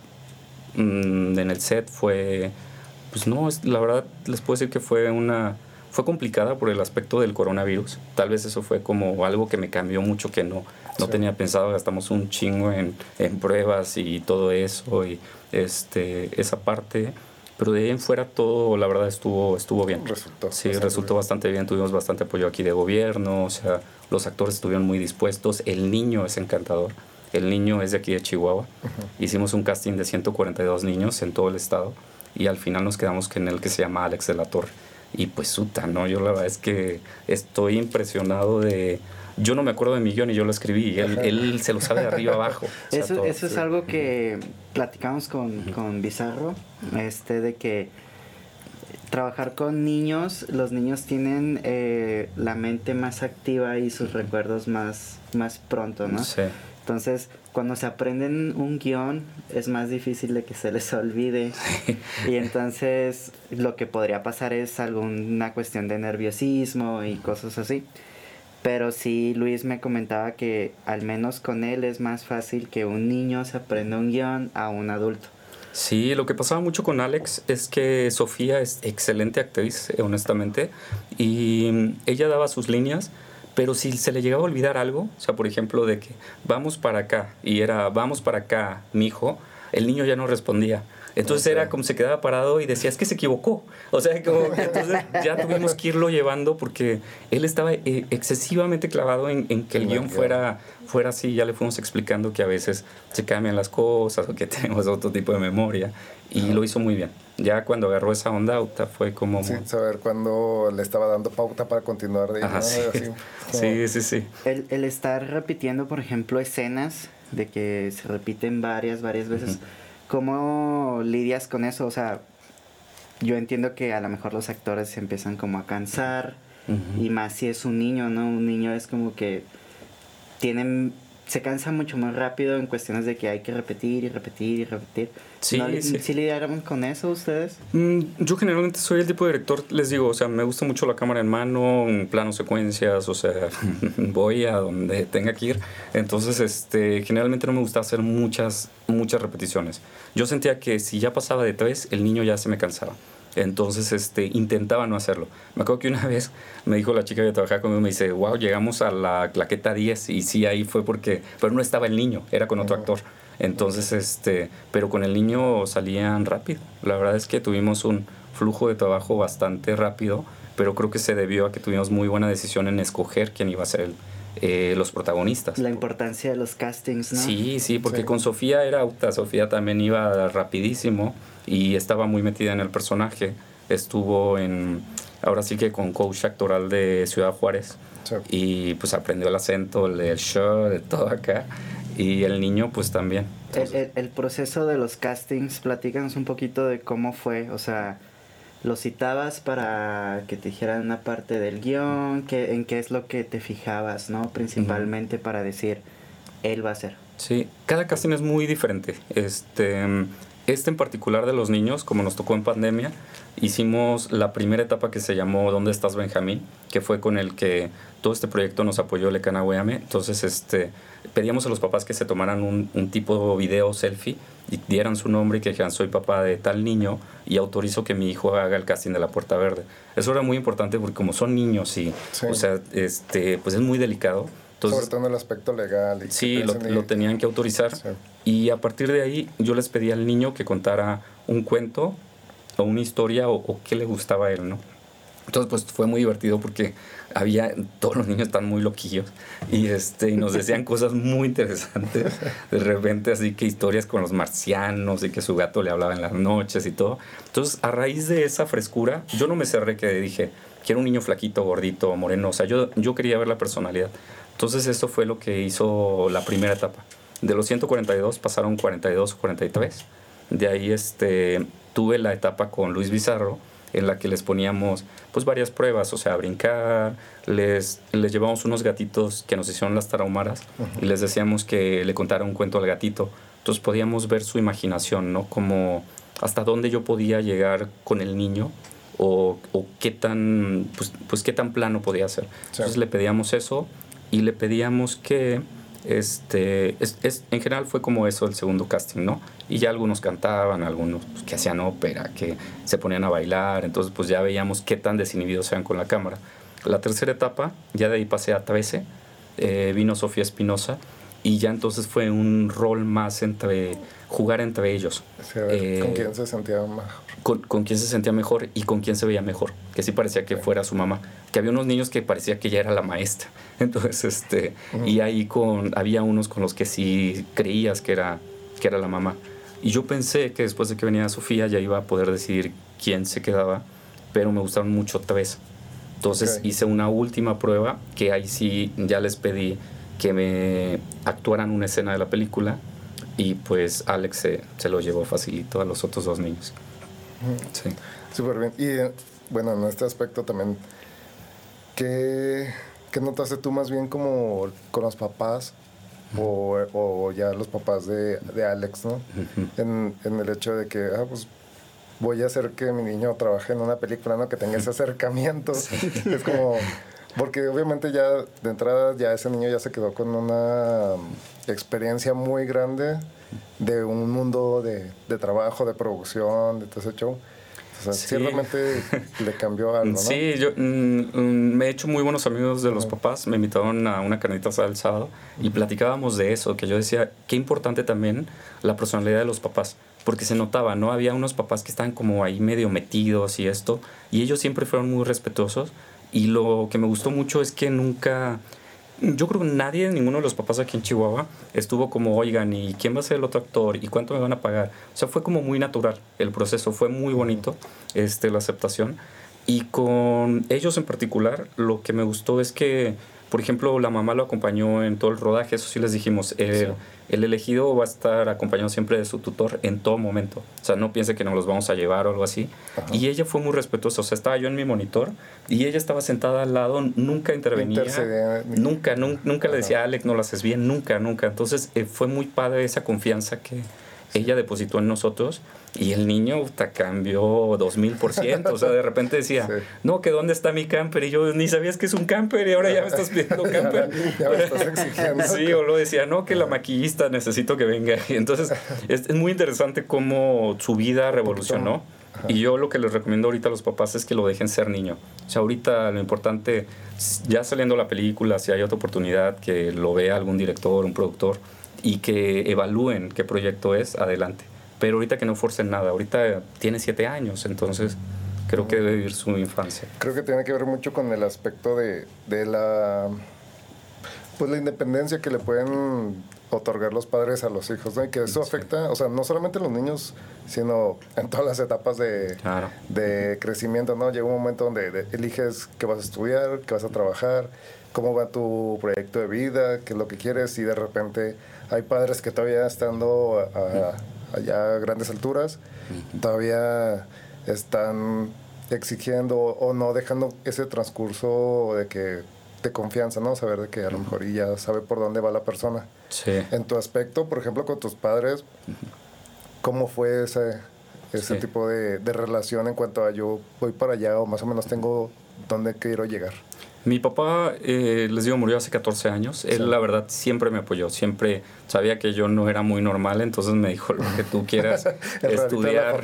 mm, en el set fue, pues no, la verdad les puedo decir que fue una fue complicada por el aspecto del coronavirus. Tal vez eso fue como algo que me cambió mucho, que no, no tenía pensado. Gastamos un chingo en, en, pruebas y todo eso y este, esa parte. Pero de ahí en fuera todo, la verdad, estuvo, estuvo bien. Resultó. Sí, resultó bastante bien. Tuvimos bastante apoyo aquí de gobierno. O sea, los actores estuvieron muy dispuestos. El niño es encantador. El niño es de aquí de Chihuahua. Hicimos un casting de 142 niños en todo el estado. Y al final nos quedamos con el que se llama Alex de la Torre y pues suta, ¿no? Yo la verdad es que estoy impresionado de... Yo no me acuerdo de Millón y yo lo escribí, él, él se lo sabe de arriba abajo. eso, eso es algo que platicamos con, con Bizarro, este, de que trabajar con niños, los niños tienen eh, la mente más activa y sus recuerdos más, más pronto, ¿no? Sí. Entonces, cuando se aprenden un guion, es más difícil de que se les olvide. y entonces, lo que podría pasar es alguna cuestión de nerviosismo y cosas así. Pero sí, Luis me comentaba que al menos con él es más fácil que un niño se aprenda un guion a un adulto. Sí, lo que pasaba mucho con Alex es que Sofía es excelente actriz, honestamente, y ella daba sus líneas, pero si se le llegaba a olvidar algo, o sea, por ejemplo, de que vamos para acá y era vamos para acá, mi hijo, el niño ya no respondía. Entonces era como se quedaba parado y decía, es que se equivocó. O sea, como entonces ya tuvimos que irlo llevando porque él estaba eh, excesivamente clavado en, en que el guion fuera, fuera así. Ya le fuimos explicando que a veces se cambian las cosas o que tenemos otro tipo de memoria y lo hizo muy bien. Ya cuando agarró esa onda, fue como... Sí, saber cuándo le estaba dando pauta para continuar de sí. sí. sí, El, el, estar repitiendo, por ejemplo, escenas de que se repiten varias, varias veces, ¿cómo lidias con eso? O sea, yo entiendo que a lo mejor los actores se empiezan como a cansar, y más si es un niño, ¿no? Un niño es como que tienen se cansa mucho más rápido en cuestiones de que hay que repetir y repetir y repetir. Sí, sí. ¿Sí lidiaron con eso ustedes? Mm, yo generalmente soy el tipo de director, les digo, o sea, me gusta mucho la cámara en mano, plano secuencias, o sea, voy a donde tenga que ir. Entonces, este, generalmente no me gusta hacer muchas, muchas repeticiones. Yo sentía que si ya pasaba de tres, el niño ya se me cansaba. Entonces, este, intentaba no hacerlo. Me acuerdo que una vez me dijo la chica que trabajaba conmigo, me dice, wow, llegamos a la claqueta 10 y sí, ahí fue porque, pero no estaba el niño, era con otro actor. Entonces, este, pero con el niño salían rápido. La verdad es que tuvimos un flujo de trabajo bastante rápido, pero creo que se debió a que tuvimos muy buena decisión en escoger quién iba a ser el, eh, los protagonistas. La importancia de los castings, ¿no? Sí, sí, porque con Sofía era auta, Sofía también iba rapidísimo y estaba muy metida en el personaje. Estuvo en, ahora sí que con coach actoral de Ciudad Juárez y pues aprendió el acento, el, show, de todo acá. Y el niño pues también. El, el, proceso de los castings, platícanos un poquito de cómo fue, o sea, lo citabas para que te dijeran una parte del guion, que, en qué es lo que te fijabas, ¿no? Principalmente para decir, él va a ser. Sí, cada casting es muy diferente. Este, este en particular de los niños, como nos tocó en pandemia, hicimos la primera etapa que se llamó ¿Dónde estás Benjamín? que fue con el que todo este proyecto nos apoyó Lecana Weame. Entonces, este, pedíamos a los papás que se tomaran un, un tipo de video selfie y dieran su nombre y que dijeran soy papá de tal niño y autorizo que mi hijo haga el casting de la Puerta Verde. Eso era muy importante porque como son niños y, o sea, este, pues es muy delicado. Entonces, Sobre todo en el aspecto legal. Y sí, lo, lo, tenían que autorizar. Y a partir de ahí yo les pedí al niño que contara un cuento o una historia o, o qué le gustaba a él, ¿no? Entonces, pues fue muy divertido porque había, todos los niños están muy loquillos y, este, y nos decían cosas muy interesantes. De repente, así que historias con los marcianos y que su gato le hablaba en las noches y todo. Entonces, a raíz de esa frescura, yo no me cerré que dije, quiero un niño flaquito, gordito, moreno. O sea, yo, yo quería ver la personalidad. Entonces, eso fue lo que hizo la primera etapa. De los 142 pasaron 42 o 43. De ahí este, tuve la etapa con Luis Bizarro en la que les poníamos pues varias pruebas, o sea, brincar, les, les llevamos unos gatitos que nos hicieron las tarahumaras y les decíamos que le contara un cuento al gatito. Entonces podíamos ver su imaginación, ¿no? Como hasta dónde yo podía llegar con el niño o, o qué tan pues, pues, qué tan plano podía ser. Entonces le pedíamos eso y le pedíamos que este, es, es, en general fue como eso el segundo casting, ¿no? Y ya algunos cantaban, algunos pues, que hacían ópera, que se ponían a bailar, entonces pues ya veíamos qué tan desinhibidos eran con la cámara. La tercera etapa, ya de ahí pasé a 13, eh, vino Sofía Espinosa y ya entonces fue un rol más entre jugar entre ellos. eh, ¿Con quién se sentía mejor? Con, con, quién se sentía mejor y con quién se veía mejor, que sí parecía que fuera su mamá, que había unos niños que parecía que ella era la maestra. Entonces, este, uh -huh. y ahí con, había unos con los que sí creías que era, que era la mamá. Y yo pensé que después de que venía Sofía ya iba a poder decidir quién se quedaba, pero me gustaron mucho tres. Entonces okay. hice una última prueba que ahí sí ya les pedí que me actuaran una escena de la película y pues Alex se, se lo llevó facilito a los otros dos niños. Sí. Súper bien. Y bueno, en este aspecto también, ¿qué, qué notaste tú más bien como con los papás o, o, ya los papás de, de Alex, ¿no? En, en, el hecho de que, ah, pues voy a hacer que mi niño trabaje en una película, ¿no? Que tenga ese acercamiento. Sí. Es como, porque obviamente ya de entrada ya ese niño ya se quedó con una experiencia muy grande de un mundo de, de trabajo, de producción, de todo ese show. O sea, sí. ciertamente le cambió algo, ¿no? Sí, yo mm, me he hecho muy buenos amigos de los uh -huh. papás. Me invitaron a una carnita asada el sábado y platicábamos de eso, que yo decía, qué importante también la personalidad de los papás. Porque se notaba, ¿no? Había unos papás que estaban como ahí medio metidos y esto, y ellos siempre fueron muy respetuosos. Y lo que me gustó mucho es que nunca yo creo que nadie, ninguno de los papás aquí en Chihuahua, estuvo como, oigan, ¿y quién va a ser el otro actor? ¿Y cuánto me van a pagar? O sea, fue como muy natural el proceso, fue muy bonito este, la aceptación. Y con ellos en particular, lo que me gustó es que, por ejemplo, la mamá lo acompañó en todo el rodaje, eso sí les dijimos. Eh, sí. El elegido va a estar acompañado siempre de su tutor en todo momento. O sea, no piense que nos los vamos a llevar o algo así. Ajá. Y ella fue muy respetuosa. O sea, estaba yo en mi monitor y ella estaba sentada al lado, nunca intervenía. Nunca, nunca, nunca le decía, Alex, no lo haces bien, nunca, nunca. Entonces, eh, fue muy padre esa confianza que ella depositó en nosotros y el niño te cambió dos mil por ciento. O sea, de repente decía, sí. no, que dónde está mi camper. Y yo ni sabías que es un camper y ahora ya me estás pidiendo camper. ya me estás exigiendo. sí, o lo decía, no, que la maquillista necesito que venga. Y entonces es, es muy interesante cómo su vida revolucionó. Ajá. Y yo lo que les recomiendo ahorita a los papás es que lo dejen ser niño. O sea, ahorita lo importante, ya saliendo la película, si hay otra oportunidad, que lo vea algún director, un productor, y que evalúen qué proyecto es, adelante. Pero ahorita que no forcen nada, ahorita tiene siete años, entonces creo que debe vivir su infancia. Creo que tiene que ver mucho con el aspecto de, de la pues la independencia que le pueden otorgar los padres a los hijos, ¿no? Y que eso afecta, o sea, no solamente a los niños, sino en todas las etapas de, claro. de crecimiento, ¿no? Llega un momento donde eliges qué vas a estudiar, qué vas a trabajar, cómo va tu proyecto de vida, qué es lo que quieres, y de repente hay padres que todavía estando a, allá a grandes alturas, todavía están exigiendo o no dejando ese transcurso de que de confianza, ¿no? Saber de que a lo mejor ya sabe por dónde va la persona. Sí. En tu aspecto, por ejemplo, con tus padres, ¿cómo fue ese, ese sí. tipo de, de, relación en cuanto a yo voy para allá o más o menos tengo dónde quiero llegar? Mi papá, eh, les digo, murió hace 14 años. Él, sí. la verdad, siempre me apoyó. Siempre sabía que yo no era muy normal, entonces me dijo lo que tú quieras estudiar.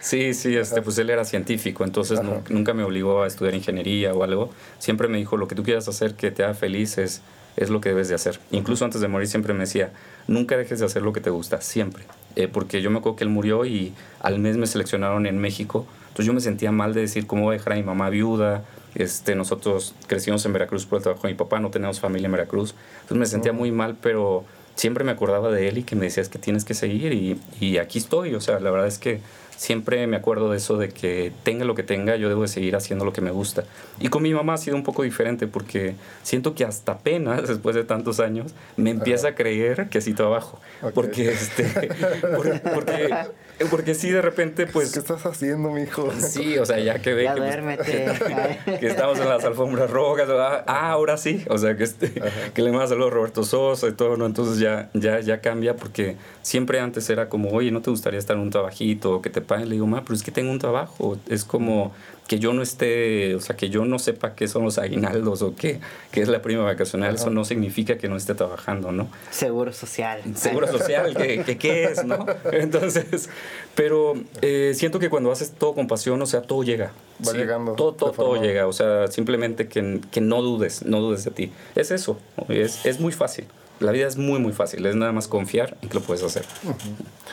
Sí, sí, este, pues él era científico, entonces nunca me obligó a estudiar ingeniería o algo. Siempre me dijo, lo que tú quieras hacer que te haga feliz es, es lo que debes de hacer. Incluso antes de morir siempre me decía, nunca dejes de hacer lo que te gusta, siempre. Eh, porque yo me acuerdo que él murió y al mes me seleccionaron en México Entonces yo me sentía mal de decir cómo voy a dejar a mi mamá viuda. Este, nosotros crecimos en Veracruz por el trabajo de mi papá, no tenemos familia en Veracruz. Entonces me sentía muy mal, pero siempre me acordaba de él y que me decía es que tienes que seguir y, y aquí estoy. O sea, la verdad es que siempre me acuerdo de eso de que tenga lo que tenga, yo debo de seguir haciendo lo que me gusta. Y con mi mamá ha sido un poco diferente porque siento que hasta apenas, después de tantos años, me empieza a creer que sí trabajo. Porque, este, porque, porque, sí, de repente, pues... ¿Qué estás haciendo, mijo? Sí, o sea, ya que ve que, que, estamos en las alfombras rojas, ah, ah, ahora sí, o sea, que, este, que le manda saludos a Roberto Sosa y todo, ¿no? Entonces ya, ya, ya cambia porque siempre antes era como, oye, ¿no te gustaría estar en un trabajito? Que te paguen. Le digo, ma, pero es que tengo un trabajo. Es como que yo no esté, o sea, que yo no sepa qué son los aguinaldos o qué, qué es la prima vacacional. Eso no significa que no esté trabajando, ¿no? Seguro social. Seguro social, que, qué es, ¿no? Entonces, pero eh, siento que cuando haces todo con pasión, o sea, todo llega. Va llegando. Todo, todo, todo, llega. O sea, simplemente que, que, no dudes, no dudes de ti. Es eso. Es, es muy fácil la vida es muy, muy fácil. Es nada más confiar en que lo puedes hacer.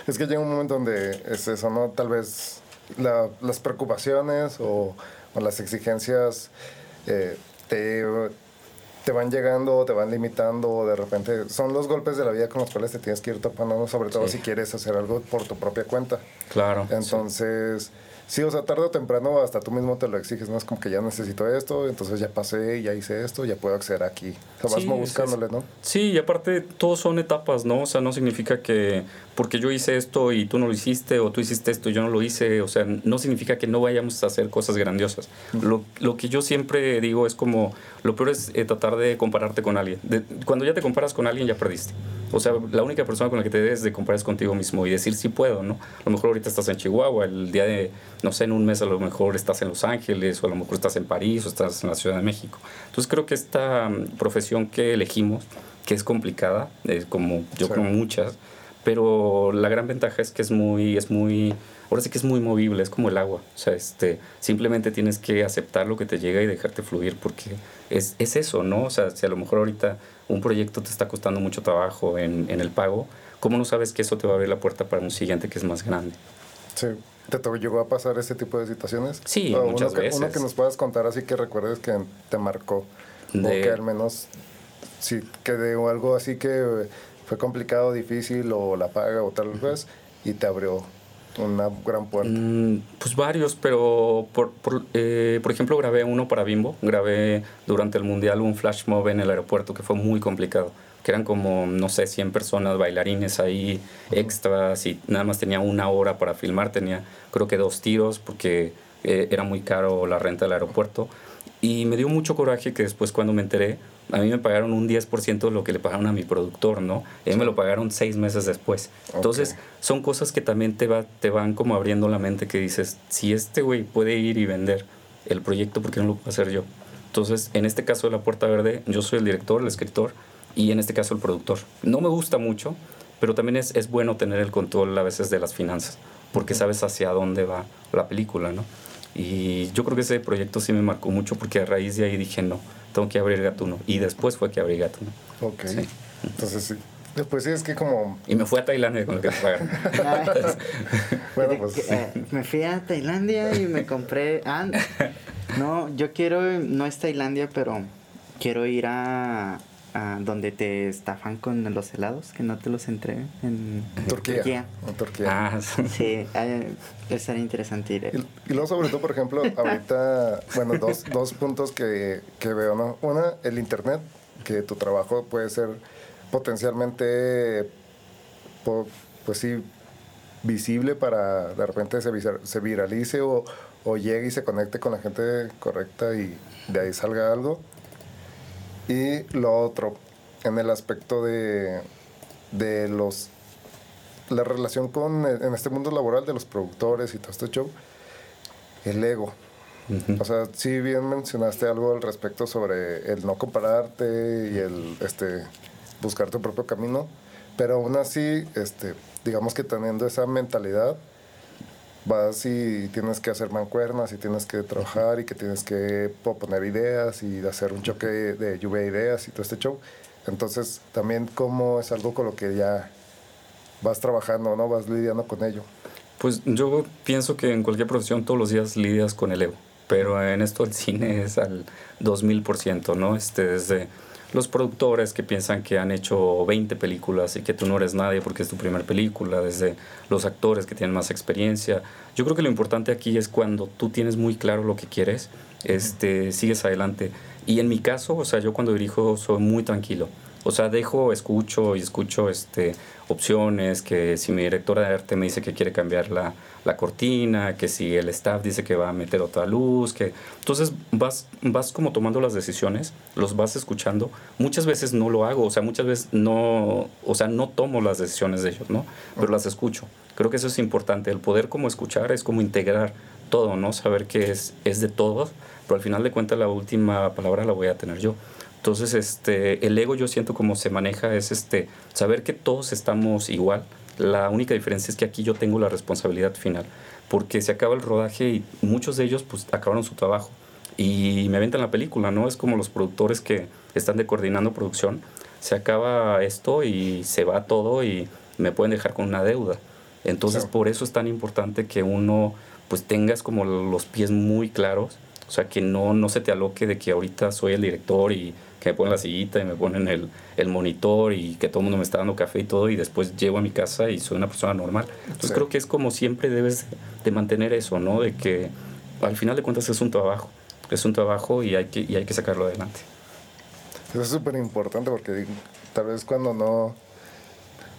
Es que llega un momento donde es eso, ¿no? Tal vez las preocupaciones o, las exigencias eh, te, te, van llegando, te van limitando, o de repente son los golpes de la vida con los cuales te tienes que ir topando, sobre todo si quieres hacer algo por tu propia cuenta. Claro. Entonces... Sí, o sea, tarde o temprano hasta tú mismo te lo exiges, ¿no? Es como que ya necesito esto, entonces ya pasé, ya hice esto, ya puedo acceder aquí. O sea, vas buscándole, ¿no? Sí, y aparte todos son etapas, ¿no? O sea, no significa que porque yo hice esto y tú no lo hiciste, o tú hiciste esto y yo no lo hice, o sea, no significa que no vayamos a hacer cosas grandiosas. Lo, lo que yo siempre digo es como, lo peor es eh, tratar de compararte con alguien. cuando ya te comparas con alguien, ya perdiste. O sea, la única persona con la que te debes de comparar es contigo mismo y decir sí puedo, ¿no? A lo mejor ahorita estás en Chihuahua, el día de, no sé, en un mes a lo mejor estás en Los Ángeles, o a lo mejor estás en París, o estás en la Ciudad de México. Entonces creo que esta mm, profesión que elegimos, que es complicada, es como yo creo muchas, pero la gran ventaja es que es muy, es muy, ahora sí que es muy movible, es como el agua, o sea, este, simplemente tienes que aceptar lo que te llega y dejarte fluir, porque es, es eso, ¿no? O sea, si a lo mejor ahorita un proyecto te está costando mucho trabajo en, en el pago, ¿cómo no sabes que eso te va a abrir la puerta para un siguiente que es más grande? Sí. ¿Te llegó a pasar ese tipo de situaciones? Sí, muchas que, veces. Uno que nos puedas contar así que recuerdes que te marcó. O que al menos, sí, que de algo así que fue complicado, difícil, o la paga, o tal vez, y te abrió una gran puerta? Mm, pues varios, pero por, por, eh, por, ejemplo grabé uno para Bimbo, grabé durante el Mundial un flash mob en el aeropuerto que fue muy complicado, que eran como, no sé, 100 personas, bailarines ahí, extras, y nada más tenía una hora para filmar, tenía creo que dos tiros porque eh, era muy caro la renta del aeropuerto. Y me dio mucho coraje que después cuando me enteré, a mí me pagaron un 10% de lo que le pagaron a mi productor, ¿no? Él me lo pagaron seis meses después. Entonces, son cosas que también te, va, te van como abriendo la mente que dices, si este güey puede ir y vender el proyecto, ¿por qué no lo puedo hacer yo? Entonces, en este caso de La Puerta Verde, yo soy el director, el escritor y en este caso el productor. No me gusta mucho, pero también es, es bueno tener el control a veces de las finanzas, porque sabes hacia dónde va la película, ¿no? Y yo creo que ese proyecto sí me marcó mucho porque a raíz de ahí dije, no, tengo que abrir Gatuno. Y después fue que abrí Gatuno. Ok. Entonces sí. Después sí es que como... Y me fui a Tailandia con lo que me pagaron. bueno, pues... Eh, me fui a Tailandia y me compré... Ah, no, yo quiero... No es Tailandia, pero quiero ir a, donde te estafan con los helados, que no te los entreguen en Turquía. Turquía. Ah, sí, eh, estaría interesante ir. Y, luego sobre todo, por ejemplo, ahorita, bueno, dos, dos puntos que, que veo, ¿no? Una, el Internet, que tu trabajo puede ser potencialmente, pues sí, visible para de repente se, se viralice o, o llegue y se conecte con la gente correcta y de ahí salga algo. Y lo otro, en el aspecto de, de los la relación con en este mundo laboral de los productores y todo este show, el ego. O sea, sí bien mencionaste algo al respecto sobre el no compararte y el este buscar tu propio camino, pero aún así, este, digamos que teniendo esa mentalidad, vas y tienes que hacer mancuernas y tienes que trabajar y que tienes que proponer ideas y hacer un choque de lluvia de ideas y todo este show. Entonces, también como es algo con lo que ya vas trabajando, ¿no? Vas lidiando con ello. Pues yo pienso que en cualquier profesión todos los días lidias con el ego, pero en esto el cine es al 2000%, ¿no? Este, desde los productores que piensan que han hecho 20 películas y que tú no eres nadie porque es tu primera película, desde los actores que tienen más experiencia. Yo creo que lo importante aquí es cuando tú tienes muy claro lo que quieres, este, sigues adelante. Y en mi caso, o sea, yo cuando dirijo soy muy tranquilo. O sea, dejo, escucho y escucho este, opciones, que si mi directora de arte me dice que quiere cambiar la, la, cortina, que si el staff dice que va a meter otra luz, que... Entonces vas, vas como tomando las decisiones, los vas escuchando. Muchas veces no lo hago, o sea, muchas veces no, o sea, no tomo las decisiones de ellos, ¿no? Pero las escucho. Creo que eso es importante, el poder como escuchar es como integrar todo, ¿no? Saber que es, es de todos, pero al final de cuentas la última palabra la voy a tener yo. Entonces, este, el ego yo siento como se maneja es este, saber que todos estamos igual. La única diferencia es que aquí yo tengo la responsabilidad final, porque se acaba el rodaje y muchos de ellos pues acabaron su trabajo y me aventan la película, ¿no? Es como los productores que están de coordinando producción, se acaba esto y se va todo y me pueden dejar con una deuda. Entonces, por eso es tan importante que uno pues tengas como los pies muy claros, o sea, que no, no se te aloque de que ahorita soy el director y que me ponen la sillita y me ponen el, el, monitor y que todo el mundo me está dando café y todo y después llego a mi casa y soy una persona normal. Entonces creo que es como siempre debes de mantener eso, ¿no? De que al final de cuentas es un trabajo, es un trabajo y hay que, y hay que sacarlo adelante. Eso es súper importante porque tal vez cuando no...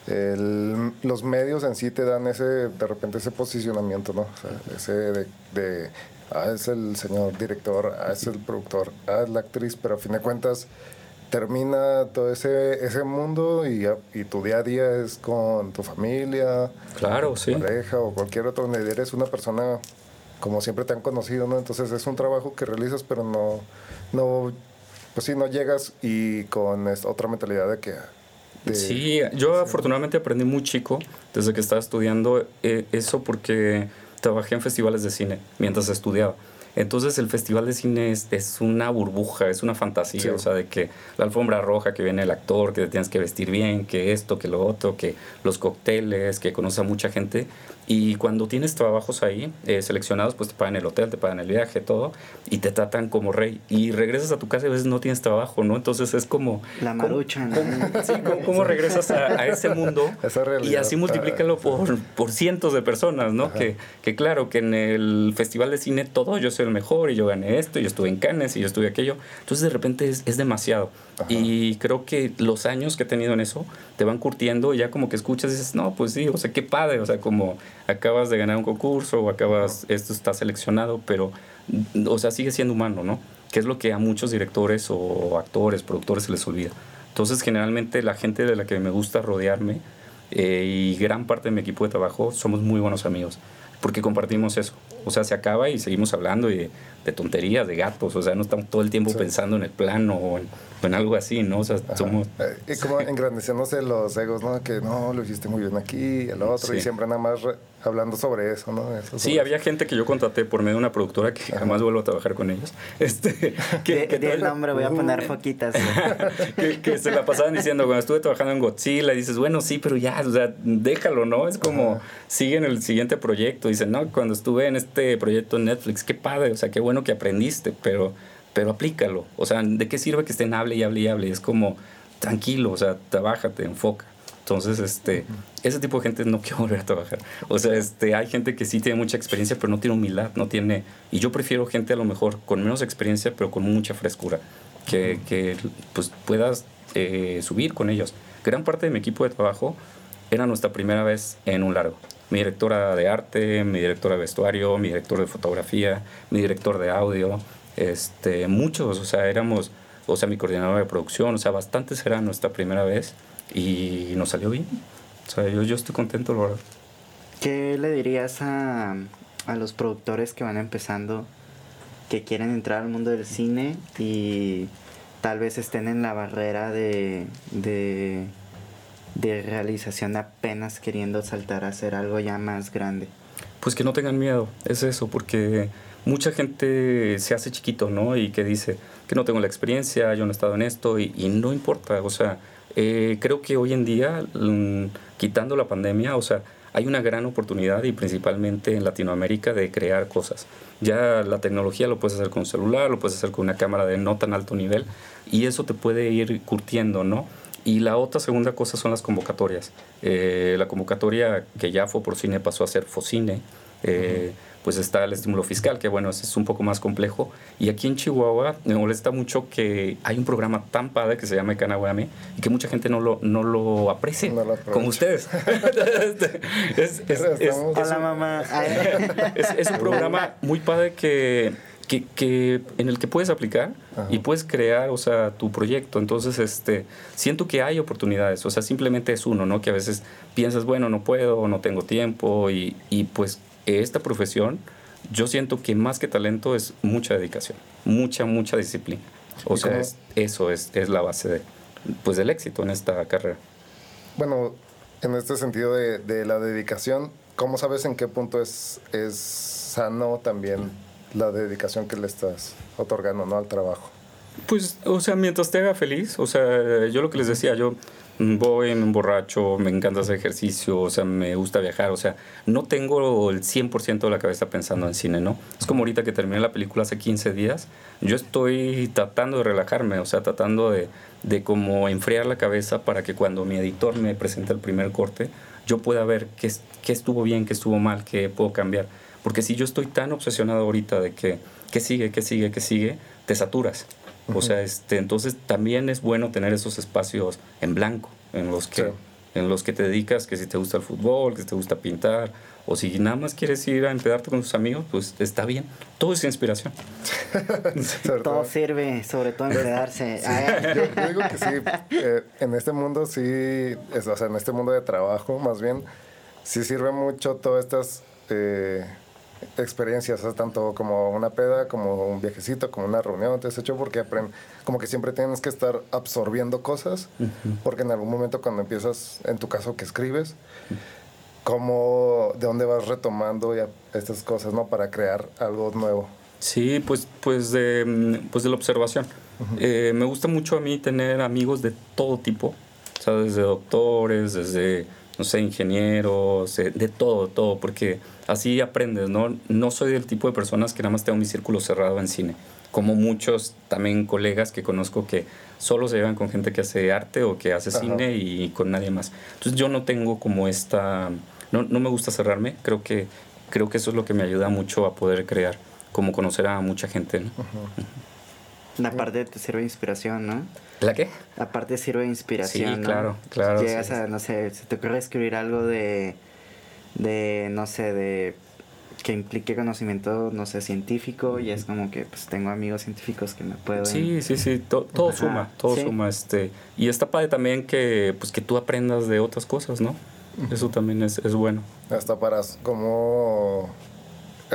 El, los medios en sí te dan ese, de repente ese posicionamiento, ¿no? O sea, ese de, de ah, es el señor director, ah, es el productor, ah, es la actriz, pero a fin de cuentas termina todo ese, ese mundo y, y tu día a día es con tu familia, claro, sí. pareja o cualquier otro donde eres una persona como siempre te han conocido, ¿no? Entonces es un trabajo que realizas, pero no, no pues sí, no llegas y con otra mentalidad de que... sí, yo afortunadamente aprendí muy chico, desde que estaba estudiando eh, eso porque trabajé en festivales de cine mientras estudiaba. Entonces el festival de cine es, es una burbuja, es una fantasía, o sea, de que la alfombra roja, que viene el actor, que te tienes que vestir bien, que esto, que lo otro, que los cócteles, que conoces a mucha gente. Y cuando tienes trabajos ahí eh, seleccionados, pues te pagan el hotel, te pagan el viaje, todo, y te tratan como rey. Y regresas a tu casa y a veces no tienes trabajo, ¿no? Entonces es como... La marucha, ¿no? sí, ¿cómo, regresas a, ese mundo? y así multiplícalo por, por cientos de personas, ¿no? Que, que claro, que en el festival de cine todo, yo soy el mejor y yo gané esto, y yo estuve en Cannes y yo estuve aquello. Entonces de repente es, es demasiado. Y creo que los años que he tenido en eso te van curtiendo y ya como que escuchas y dices, no, pues sí, o sea, qué padre, o sea, como acabas de ganar un concurso o acabas, esto está seleccionado, pero, o sea, sigue siendo humano, ¿no? Que es lo que a muchos directores o actores, productores se les olvida. Entonces, generalmente la gente de la que me gusta rodearme eh, y gran parte de mi equipo de trabajo somos muy buenos amigos, porque compartimos eso. O sea, se acaba y seguimos hablando y de tonterías, de gatos, o sea, no estamos todo el tiempo pensando en el plano o en, algo así, ¿no? O sea, somos... Eh, y como engrandeciéndose los egos, ¿no? Que no, lo hiciste muy bien aquí, el otro, y siempre nada más hablando sobre eso, ¿no? sí, había gente que yo contraté por medio de una productora que jamás vuelvo a trabajar con ellos. Este, que, que el nombre, voy a poner foquitas. que, se la pasaban diciendo, cuando estuve trabajando en Godzilla, y dices, bueno, sí, pero ya, o sea, déjalo, ¿no? Es como, sigue en el siguiente proyecto. Dicen, no, cuando estuve en este proyecto en Netflix, qué padre, o sea, qué bueno que aprendiste, pero, pero aplícalo. O sea, ¿de qué sirve que estén hable y hable y hable? Es como, tranquilo, o sea, trabájate, enfoca. Entonces, este, ese tipo de gente no quiere volver a trabajar. O sea, este, hay gente que sí tiene mucha experiencia, pero no tiene humildad, no tiene... Y yo prefiero gente a lo mejor con menos experiencia, pero con mucha frescura, que, que pues, puedas eh, subir con ellos. Gran parte de mi equipo de trabajo era nuestra primera vez en un largo. Mi directora de arte, mi directora de vestuario, mi director de fotografía, mi director de audio, este, muchos, o sea, éramos, o sea, mi coordinador de producción, o sea, bastantes era nuestra primera vez y nos salió bien. O sea, yo, yo estoy contento, la verdad. ¿Qué le dirías a, a los productores que van empezando, que quieren entrar al mundo del cine y tal vez estén en la barrera de, de, de realización apenas queriendo saltar a hacer algo ya más grande? Pues que no tengan miedo, es eso, porque mucha gente se hace chiquito, ¿no? Y que dice que no tengo la experiencia, yo no he estado en esto, y, y no importa, o sea, eh, creo que hoy en día, mm, quitando la pandemia, o sea, hay una gran oportunidad y principalmente en Latinoamérica de crear cosas. Ya la tecnología lo puedes hacer con un celular, lo puedes hacer con una cámara de no tan alto nivel y eso te puede ir curtiendo, ¿no? Y la otra segunda cosa son las convocatorias. Eh, la convocatoria que ya fue por cine pasó a ser Focine. Eh, pues está el estímulo fiscal, que bueno, ese es un poco más complejo. Y aquí en Chihuahua me molesta mucho que hay un programa tan padre que se llama Ecanawame y que mucha gente no lo, no lo aprecia, como ustedes. es, es, es, Hola, mamá. es, un programa muy padre que, que, que en el que puedes aplicar y puedes crear, o sea, tu proyecto. Entonces, este, siento que hay oportunidades. O sea, simplemente es uno, ¿no? Que a veces piensas, bueno, no puedo, no tengo tiempo y, y pues esta profesión, yo siento que más que talento es mucha dedicación, mucha, mucha disciplina. O sea, eso es, es, la base de, pues, del éxito en esta carrera. Bueno, en este sentido de, de, la dedicación, ¿cómo sabes en qué punto es, es sano también la dedicación que le estás otorgando ¿no? al trabajo? Pues, o sea, mientras te haga feliz, o sea, yo lo que les decía, yo voy, me emborracho, me encanta hacer ejercicio, o sea, me gusta viajar, o sea, no tengo el 100% de la cabeza pensando en cine, ¿no? Es como ahorita que terminé la película hace 15 días, yo estoy tratando de relajarme, o sea, tratando de, de como enfriar la cabeza para que cuando mi editor me presente el primer corte, yo pueda ver qué, qué estuvo bien, qué estuvo mal, qué puedo cambiar. Porque si yo estoy tan obsesionado ahorita de que, ¿qué sigue, qué sigue, qué sigue? Te saturas. O sea, este, entonces también es bueno tener esos espacios en blanco, en los que, en los que te dedicas, que si te gusta el fútbol, que si te gusta pintar, o si nada más quieres ir a empedarte con tus amigos, pues está bien. Todo es inspiración. todo sirve, sobre todo empedarse. yo, digo que sí, eh, en este mundo sí, es, o sea, en este mundo de trabajo, más bien, sí sirve mucho todas estas... Eh, experiencias, tanto como una peda, como un viajecito, como una reunión, te has hecho porque como que siempre tienes que estar absorbiendo cosas, porque en algún momento cuando empiezas, en tu caso que escribes, como de dónde vas retomando ya estas cosas, ¿no? Para crear algo nuevo. Sí, pues, pues, de, pues de la observación. Eh, me gusta mucho a mí tener amigos de todo tipo, o sea, desde doctores, desde no sé, ingenieros, de todo, todo, porque así aprendes, ¿no? No soy del tipo de personas que nada más tengo mi círculo cerrado en cine, como muchos también colegas que conozco que solo se llevan con gente que hace arte o que hace cine y con nadie más. Entonces yo no tengo como esta, no, no me gusta cerrarme, creo que, creo que eso es lo que me ayuda mucho a poder crear, como conocer a mucha gente, ¿no? Aparte te sirve de inspiración, ¿no? ¿La qué? Aparte sirve de inspiración. Sí, claro, claro. Llegas a, no sé, se te ocurre escribir algo de, de, no sé, de que implique conocimiento, no sé, científico y es como que pues tengo amigos científicos que me pueden... Sí, sí, sí, todo suma, todo suma. este Y está padre también que, pues, que tú aprendas de otras cosas, ¿no? Eso también es, es bueno. Hasta para como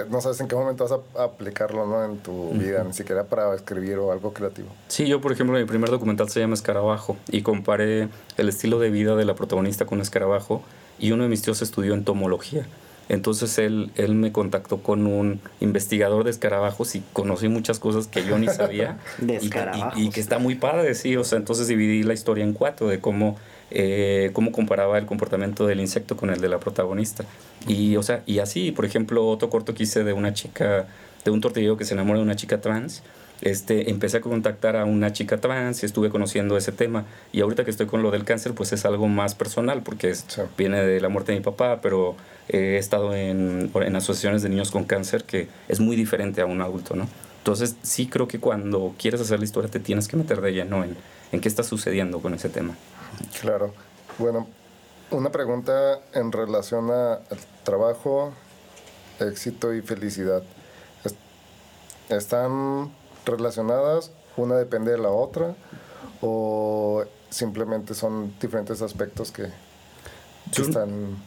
no sabes en qué momento vas a aplicarlo ¿no? en tu vida, ni siquiera para escribir o algo creativo. Sí, yo por ejemplo mi primer documental se llama Escarabajo y comparé el estilo de vida de la protagonista con Escarabajo y uno de mis tíos estudió entomología. Entonces él, él me contactó con un investigador de escarabajos y conocí muchas cosas que yo ni sabía. de escarabajos. Y, y, que está muy padre, sí. O sea, entonces dividí la historia en cuatro de cómo eh, cómo comparaba el comportamiento del insecto con el de la protagonista. Y, o sea, y así, por ejemplo, otro corto que hice de una chica, de un tortillero que se enamora de una chica trans. Este, empecé a contactar a una chica trans y estuve conociendo ese tema. Y ahorita que estoy con lo del cáncer, pues es algo más personal, porque viene de la muerte de mi papá, pero he estado en, en asociaciones de niños con cáncer que es muy diferente a un adulto, ¿no? Entonces, sí creo que cuando quieres hacer la historia te tienes que meter de lleno en, en qué está sucediendo con ese tema. Claro. Bueno, una pregunta en relación al trabajo, éxito y felicidad. ¿Están relacionadas? ¿Una depende de la otra? ¿O simplemente son diferentes aspectos que, están...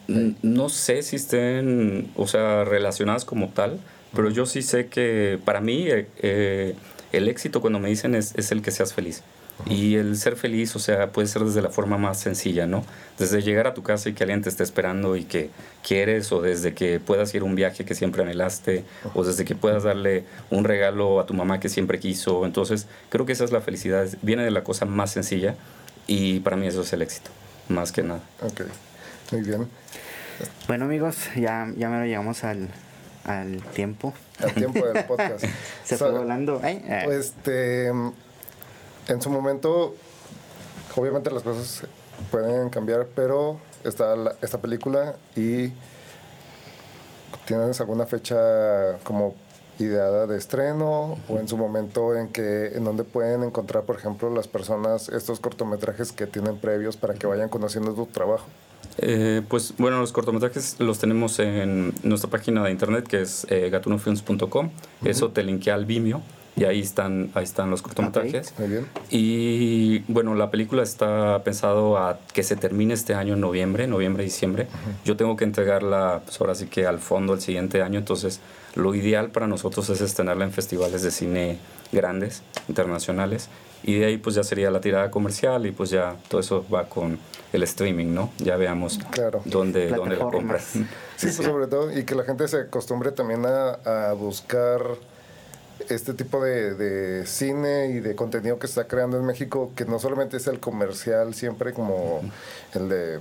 No sé si estén, o sea, relacionadas como tal, pero yo sí sé que para mí eh, eh, el éxito cuando me dicen es, es el que seas feliz. Y el ser feliz, o sea, puede ser desde la forma más sencilla, ¿no? Desde llegar a tu casa y que alguien te esté esperando y que quieres, o desde que puedas ir a un viaje que siempre anhelaste, o desde que puedas darle un regalo a tu mamá que siempre quiso. Entonces, creo que esa es la felicidad. Viene de la cosa más sencilla y para mí eso es el éxito, más que nada. Ok, muy bien. Bueno amigos, ya, ya me lo llegamos al, al tiempo. Al tiempo del podcast. Se fue volando. Eh. Este, en su momento, obviamente las cosas pueden cambiar, pero está la- esta película y ¿tienes alguna fecha como ideada de estreno o en su momento en que en donde pueden encontrar, por ejemplo, las personas estos cortometrajes que tienen previos para que vayan conociendo tu trabajo? Eh, pues bueno, los cortometrajes los tenemos en nuestra página de internet que es eh, gatunofilms.com. Eso te linkea al Vimeo y ahí están, ahí están los cortometrajes. Muy bien. Y bueno, la película está pensado a que se termine este año en noviembre, noviembre, diciembre. Yo tengo que entregarla, pues ahora sí que al fondo el siguiente año, entonces lo ideal para nosotros es estrenarla en festivales de cine grandes, internacionales. Y de ahí pues ya sería la tirada comercial y pues ya todo eso va con el streaming, ¿no? Ya veamos Claro. dónde, dónde la compras. Sí, pues sobre todo, y que la gente se acostumbre también a, a buscar este tipo de, de cine y de contenido que se está creando en México, que no solamente es el comercial siempre como el de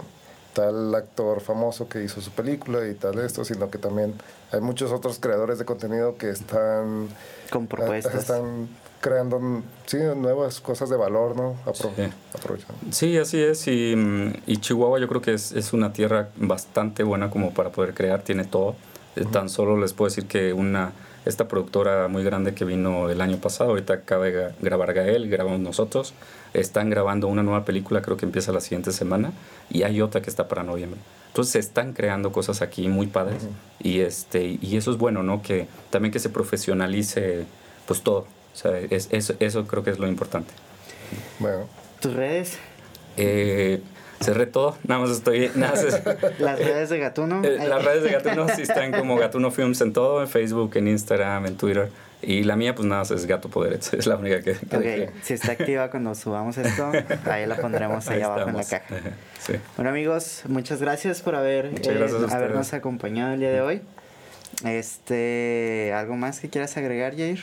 tal actor famoso que hizo su película y tal esto, sino que también hay muchos otros creadores de contenido que están, Con propuestas. están creando sí, nuevas cosas de valor, ¿no? Apro- Sí. aprovechando. Sí, así es. Y, mm, y Chihuahua yo creo que es, es una tierra bastante buena como para poder crear, tiene todo. Tan solo les puedo decir que una esta productora muy grande que vino el año pasado, ahorita acaba de gra- grabar Gael, grabamos nosotros, están grabando una nueva película, creo que empieza la siguiente semana, y hay otra que está para noviembre. Entonces se están creando cosas aquí muy padres y este y eso es bueno, ¿no? Que también que se profesionalice pues todo. O sea, es, eso, eso creo que es lo importante. Bueno, ¿Tus redes? Eh, cerré todo, nada más estoy. Nada más Las redes de Gatuno. eh, las redes de Gatuno sí están como Gatuno Films en todo, en Facebook, en Instagram, en Twitter. Y la mía, pues nada es Gato Poderet, es la única que. que dejé. Ok, si está activa cuando subamos esto, ahí la pondremos ahí, Ahí abajo en la caja. Sí. Bueno amigos, muchas gracias por haber eh, gracias habernos acompañado el día de hoy. Este, ¿algo más que quieras agregar, Jair?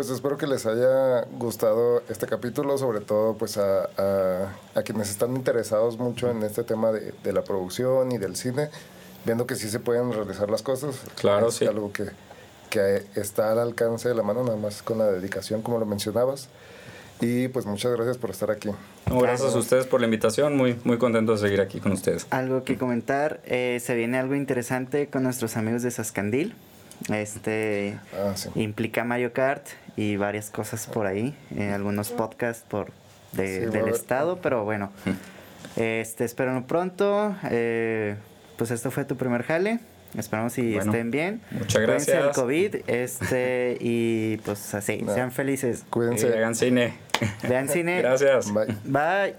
Pues espero que les haya gustado este capítulo, sobre todo pues a, a- a quienes están interesados mucho en este tema de, de la producción y del cine, viendo que sí se pueden realizar las cosas. Claro, es sí. algo que, que está al alcance de la mano, nada más con la dedicación, como lo mencionabas. Y pues muchas gracias por estar aquí. No, gracias a ustedes por la invitación, muy, muy contento de seguir aquí con ustedes. Algo que comentar, eh, se viene algo interesante con nuestros amigos de Sascandil. Este Ah, sí. implica Mario Kart y varias cosas por ahí, eh, algunos podcasts por de- Sí, del estado, pero bueno, este espero pronto. eh, pues esto fue tu primer jale. Esperamos si Bueno, estén bien. muchas Cuídense del gracias. COVID, este y pues así, sean felices. Cuídense. hagan cine. Vean cine. Gracias. Bye. Bye.